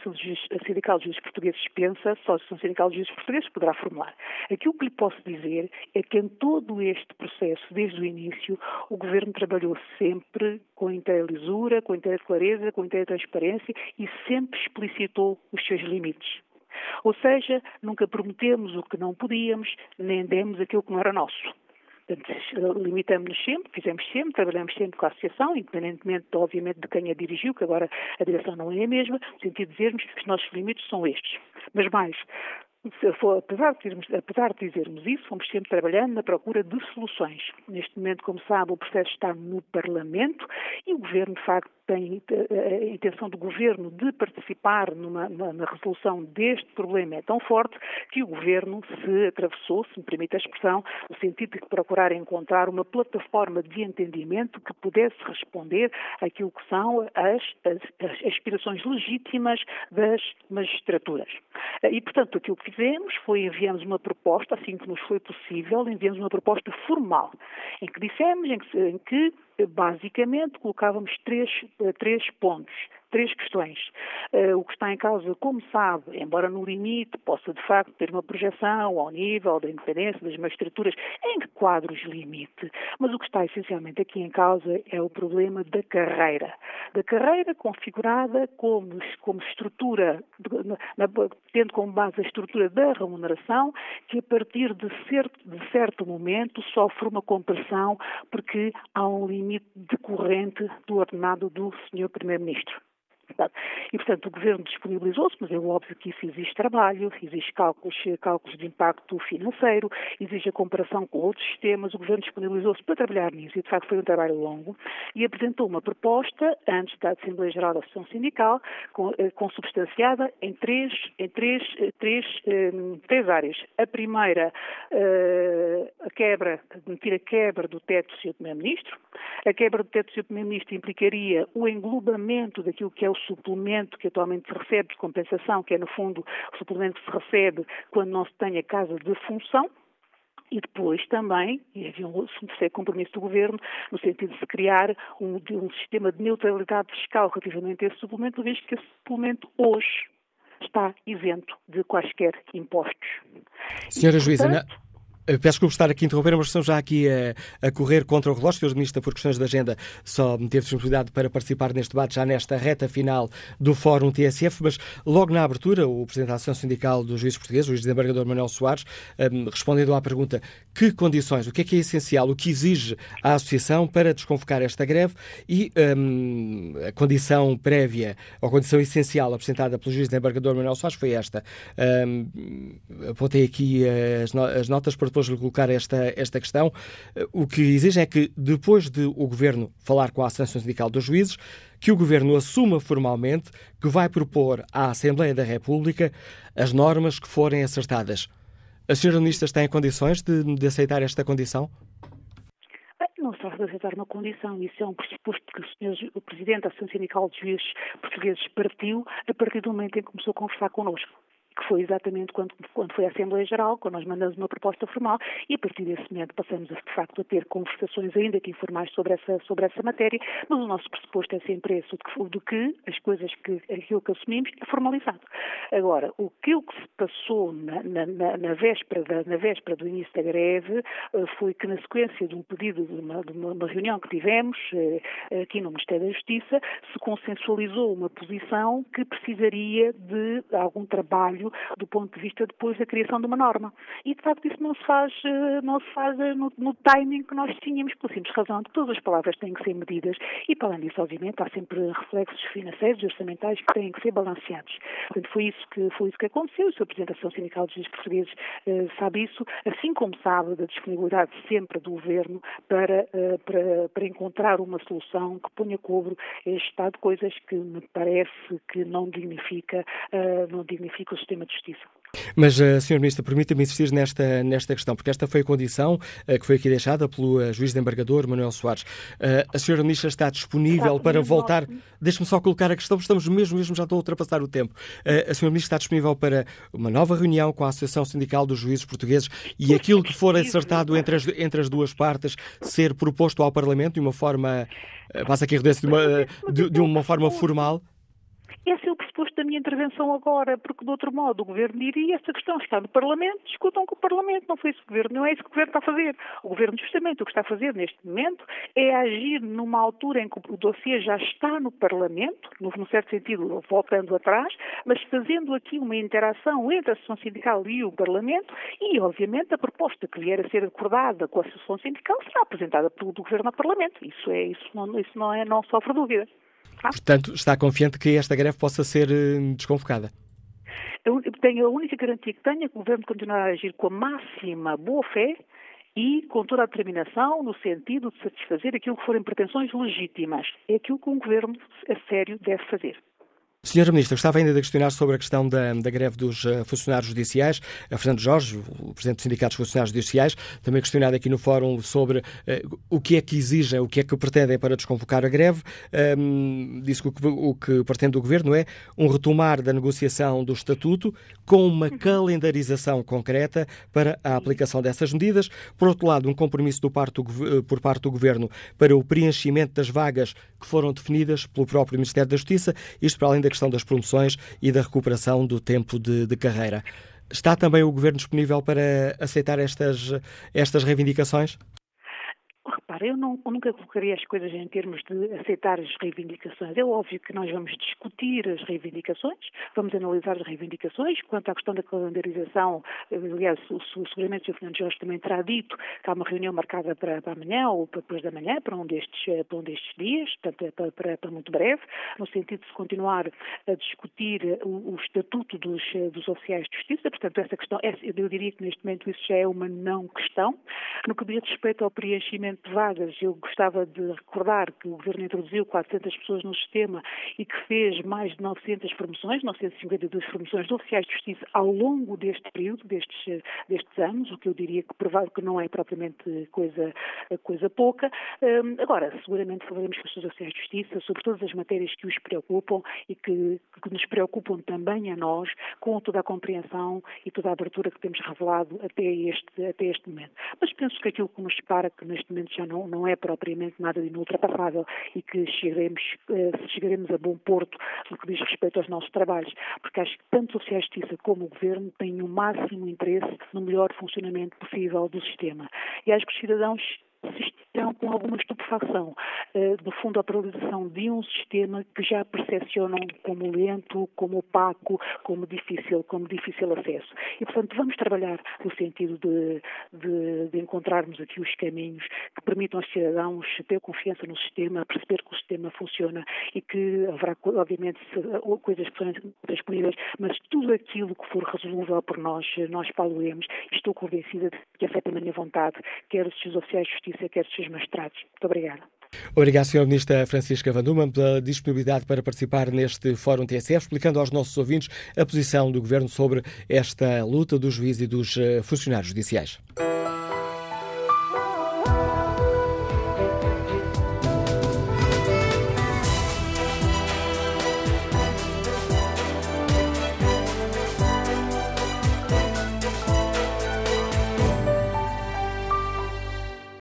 Sindical de Juízes Portugueses pensa, só a Associação Sindical de Juízes Portugueses poderá formular. Aquilo que lhe posso dizer é que em todo este processo, desde o início, o Governo trabalhou sempre com inteira lisura, com inteira clareza, com inteira transparência e sempre explicitou os seus limites. Ou seja, nunca prometemos o que não podíamos, nem demos aquilo que não era nosso. Portanto, limitamos-nos sempre, fizemos sempre, trabalhamos sempre com a associação, independentemente, obviamente, de quem a dirigiu, que agora a direção não é a mesma, no sentido de dizermos que os nossos limites são estes. Mas mais, apesar de, dizermos, apesar de dizermos isso, fomos sempre trabalhando na procura de soluções. Neste momento, como sabe, o processo está no Parlamento e o Governo, de facto, tem a intenção do Governo de participar numa, na resolução deste problema é tão forte que o Governo se atravessou, se me permite a expressão, no sentido de procurar encontrar uma plataforma de entendimento que pudesse responder àquilo que são as, as, as aspirações legítimas das magistraturas. E, portanto, aquilo que fizemos foi enviamos uma proposta, assim que nos foi possível, enviamos uma proposta formal, em que dissemos em que, em que basicamente colocávamos três, eh, três pontos três questões. Uh, o que está em causa, como sabe, embora no limite possa de facto ter uma projeção ao nível da independência das magistraturas, em quadros limite, mas o que está essencialmente aqui em causa é o problema da carreira. Da carreira configurada como, como estrutura, na, tendo como base a estrutura da remuneração, que a partir de certo, de certo momento sofre uma compressão porque há um limite decorrente do ordenado do Sr. Primeiro-Ministro. E, portanto, o Governo disponibilizou-se, mas é óbvio que isso exige trabalho, exige cálculos, cálculos de impacto financeiro, exige a comparação com outros sistemas. O Governo disponibilizou-se para trabalhar nisso e, de facto, foi um trabalho longo e apresentou uma proposta, antes da Assembleia Geral da Associação Sindical, eh, consubstanciada em três, em três, eh, três, eh, três áreas. A primeira, a quebra, admitir a quebra do teto do Sr. Primeiro-Ministro. A quebra do teto do Sr. Primeiro-Ministro implicaria o englobamento daquilo que é o suplemento que atualmente se recebe de compensação, que é, no fundo, o suplemento que se recebe quando não se tem a casa de função, e depois também, e havia um terceiro compromisso do Governo, no sentido de se criar um, um, sistema de neutralidade fiscal relativamente a esse suplemento, visto que esse suplemento hoje está isento de quaisquer impostos. Senhora e, Juíza, portanto, eh, peço desculpa estar aqui a interromper, mas estamos já aqui a, a, correr contra o relógio. O Sr. Ministro, por questões de agenda, só teve disponibilidade para participar neste debate, já nesta reta final do Fórum TSF. Mas logo na abertura, o Presidente da Associação Sindical dos Juízes Portugueses, o Juiz-Desembargador Manuel Soares, um, respondendo à pergunta que condições, o que é que é essencial, o que exige a Associação para desconvocar esta greve e um, a condição prévia, ou condição essencial apresentada pelo Juiz-Desembargador Manuel Soares foi esta. Um, apontei aqui as, no as notas para depois lhe colocar esta, esta questão. O que exigem é que, depois de o Governo falar com a Associação Sindical dos Juízes, que o Governo assuma formalmente que vai propor à Assembleia da República as normas que forem acertadas. A senhora Ministra está em condições de, de aceitar esta condição? Não se trata de aceitar uma condição, isso é um pressuposto que o, senhor, o Presidente da Associação Sindical de Juízes Portugueses partiu a partir do momento em que começou a conversar connosco que foi exatamente quando, quando foi a Assembleia Geral, quando nós mandamos uma proposta formal e a partir desse momento passamos, de facto, a ter conversações ainda que informais sobre essa, sobre essa matéria, mas o nosso pressuposto é sempre esse, do que as coisas que, aquilo que assumimos é formalizado. Agora, o que se passou na, na, na, véspera, da, na véspera do início da greve eh, foi que, na sequência de um pedido de uma, de uma reunião que tivemos eh, aqui no Ministério da Justiça, se consensualizou uma posição que precisaria de algum trabalho do ponto de vista depois da criação de uma norma. E, de facto, isso não se faz, eh, não se faz eh, no, no timing que nós tínhamos, pela simples razão de que todas as palavras têm que ser medidas e, para além disso, obviamente, há sempre reflexos financeiros e orçamentais que têm que ser balanceados. Portanto, foi isso que, foi isso que aconteceu. O Sr. Presidente da Associação Sindical dos Juízes Portugueses eh, sabe isso, assim como sabe da disponibilidade sempre do Governo para, para, para encontrar uma solução que ponha cobro este estado de coisas que me parece que não dignifica, não dignifica o sistema Suprema de Justiça. Mas, uh, Sr. Ministro, permita-me insistir nesta, nesta questão, porque esta foi a condição uh, que foi aqui deixada pelo uh, juiz desembargador Manuel Soares. A Sra. Ministra está disponível está para voltar. Deixe-me só colocar a questão, estamos mesmo, mesmo já estou a ultrapassar o tempo. a Sra. Ministra está disponível para uma nova reunião com a Associação Sindical dos Juízes Portugueses e aquilo que for acertado entre as, entre as duas partes ser proposto ao Parlamento de uma forma, passa aqui a de uma, de, de uma forma formal? Esse é o minha intervenção agora, porque de outro modo o Governo diria essa questão está no Parlamento, discutam com o Parlamento, não foi isso o Governo, não é isso que o Governo está a fazer. O Governo justamente o que está a fazer neste momento é agir numa altura em que o dossiê já está no Parlamento, no certo sentido voltando atrás, mas fazendo aqui uma interação entre a Associação Sindical e o Parlamento e, obviamente, a proposta que vier a ser acordada com a Associação Sindical será apresentada pelo Governo ao Parlamento. Isso, é, isso, não, isso não, é, não sofre dúvida. Portanto, está confiante que esta greve possa ser eh, desconvocada? Eu tenho a única garantia que tenho é que o Governo continuará a agir com a máxima boa-fé e com toda a determinação no sentido de satisfazer aquilo que forem pretensões legítimas. É aquilo que um Governo a sério deve fazer. Senhora Ministra, gostava ainda de questionar sobre a questão da, da greve dos uh, funcionários judiciais. A Fernando Jorge, o Presidente do Sindicato dos Funcionários Judiciais, também questionado aqui no fórum sobre uh, o que é que exigem, o que é que pretendem para desconvocar a greve. Um, disse que o, que o que pretende o Governo é um retomar da negociação do Estatuto com uma calendarização concreta para a aplicação dessas medidas. Por outro lado, um compromisso do parte do, por parte do Governo para o preenchimento das vagas que foram definidas pelo próprio Ministério da Justiça, isto para além da da questão das promoções e da recuperação do tempo de, de carreira. Está também o Governo disponível para aceitar estas, estas reivindicações? Repara, eu, não, eu nunca colocaria as coisas em termos de aceitar as reivindicações. É óbvio que nós vamos discutir as reivindicações, vamos analisar as reivindicações. Quanto à questão da calendarização, aliás, o, o seguramente o Sr. Fernando Jorge também terá dito que há uma reunião marcada para, para amanhã ou para depois da manhã, para um destes, para um destes dias, portanto, para, para, para muito breve, no sentido de se continuar a discutir o, o estatuto dos, dos oficiais de justiça. Portanto, essa questão, eu diria que neste momento isso já é uma não questão. No que diz respeito ao preenchimento vagas, eu gostava de recordar que o Governo introduziu 400 pessoas no sistema e que fez mais de 900 promoções, 952 promoções de oficiais de justiça ao longo deste período, destes, destes anos, o que eu diria que provável que não é propriamente coisa, coisa pouca. Um, agora, seguramente falaremos com os oficiais de justiça sobre todas as matérias que os preocupam e que, que nos preocupam também a nós, com toda a compreensão e toda a abertura que temos revelado até este, até este momento. Mas penso que aquilo que nos separa, que neste momento já não, não é propriamente nada de inultrapassável e que chegaremos, eh, chegaremos a bom porto no que diz respeito aos nossos trabalhos, porque acho que tanto a Justiça como o Governo têm o máximo interesse no melhor funcionamento possível do sistema. E acho que os cidadãos assistirão com alguma estupefação no fundo, a paralisação de um sistema que já percepcionam como lento, como opaco, como difícil, como difícil acesso. E, portanto, vamos trabalhar no sentido de, de, de encontrarmos aqui os caminhos que permitam aos cidadãos ter confiança no sistema, perceber que o sistema funciona e que haverá, obviamente, coisas que são disponíveis, mas tudo aquilo que for resolúvel por nós, nós paloemos. Estou convencida de que é feita na minha vontade, quer os seus oficiais de justiça, quer os seus magistrados. Muito obrigada. Obrigado, Sr. Ministra Francisca Vanduma, pela disponibilidade para participar neste Fórum TSF, explicando aos nossos ouvintes a posição do Governo sobre esta luta dos juízes e dos eh, funcionários judiciais.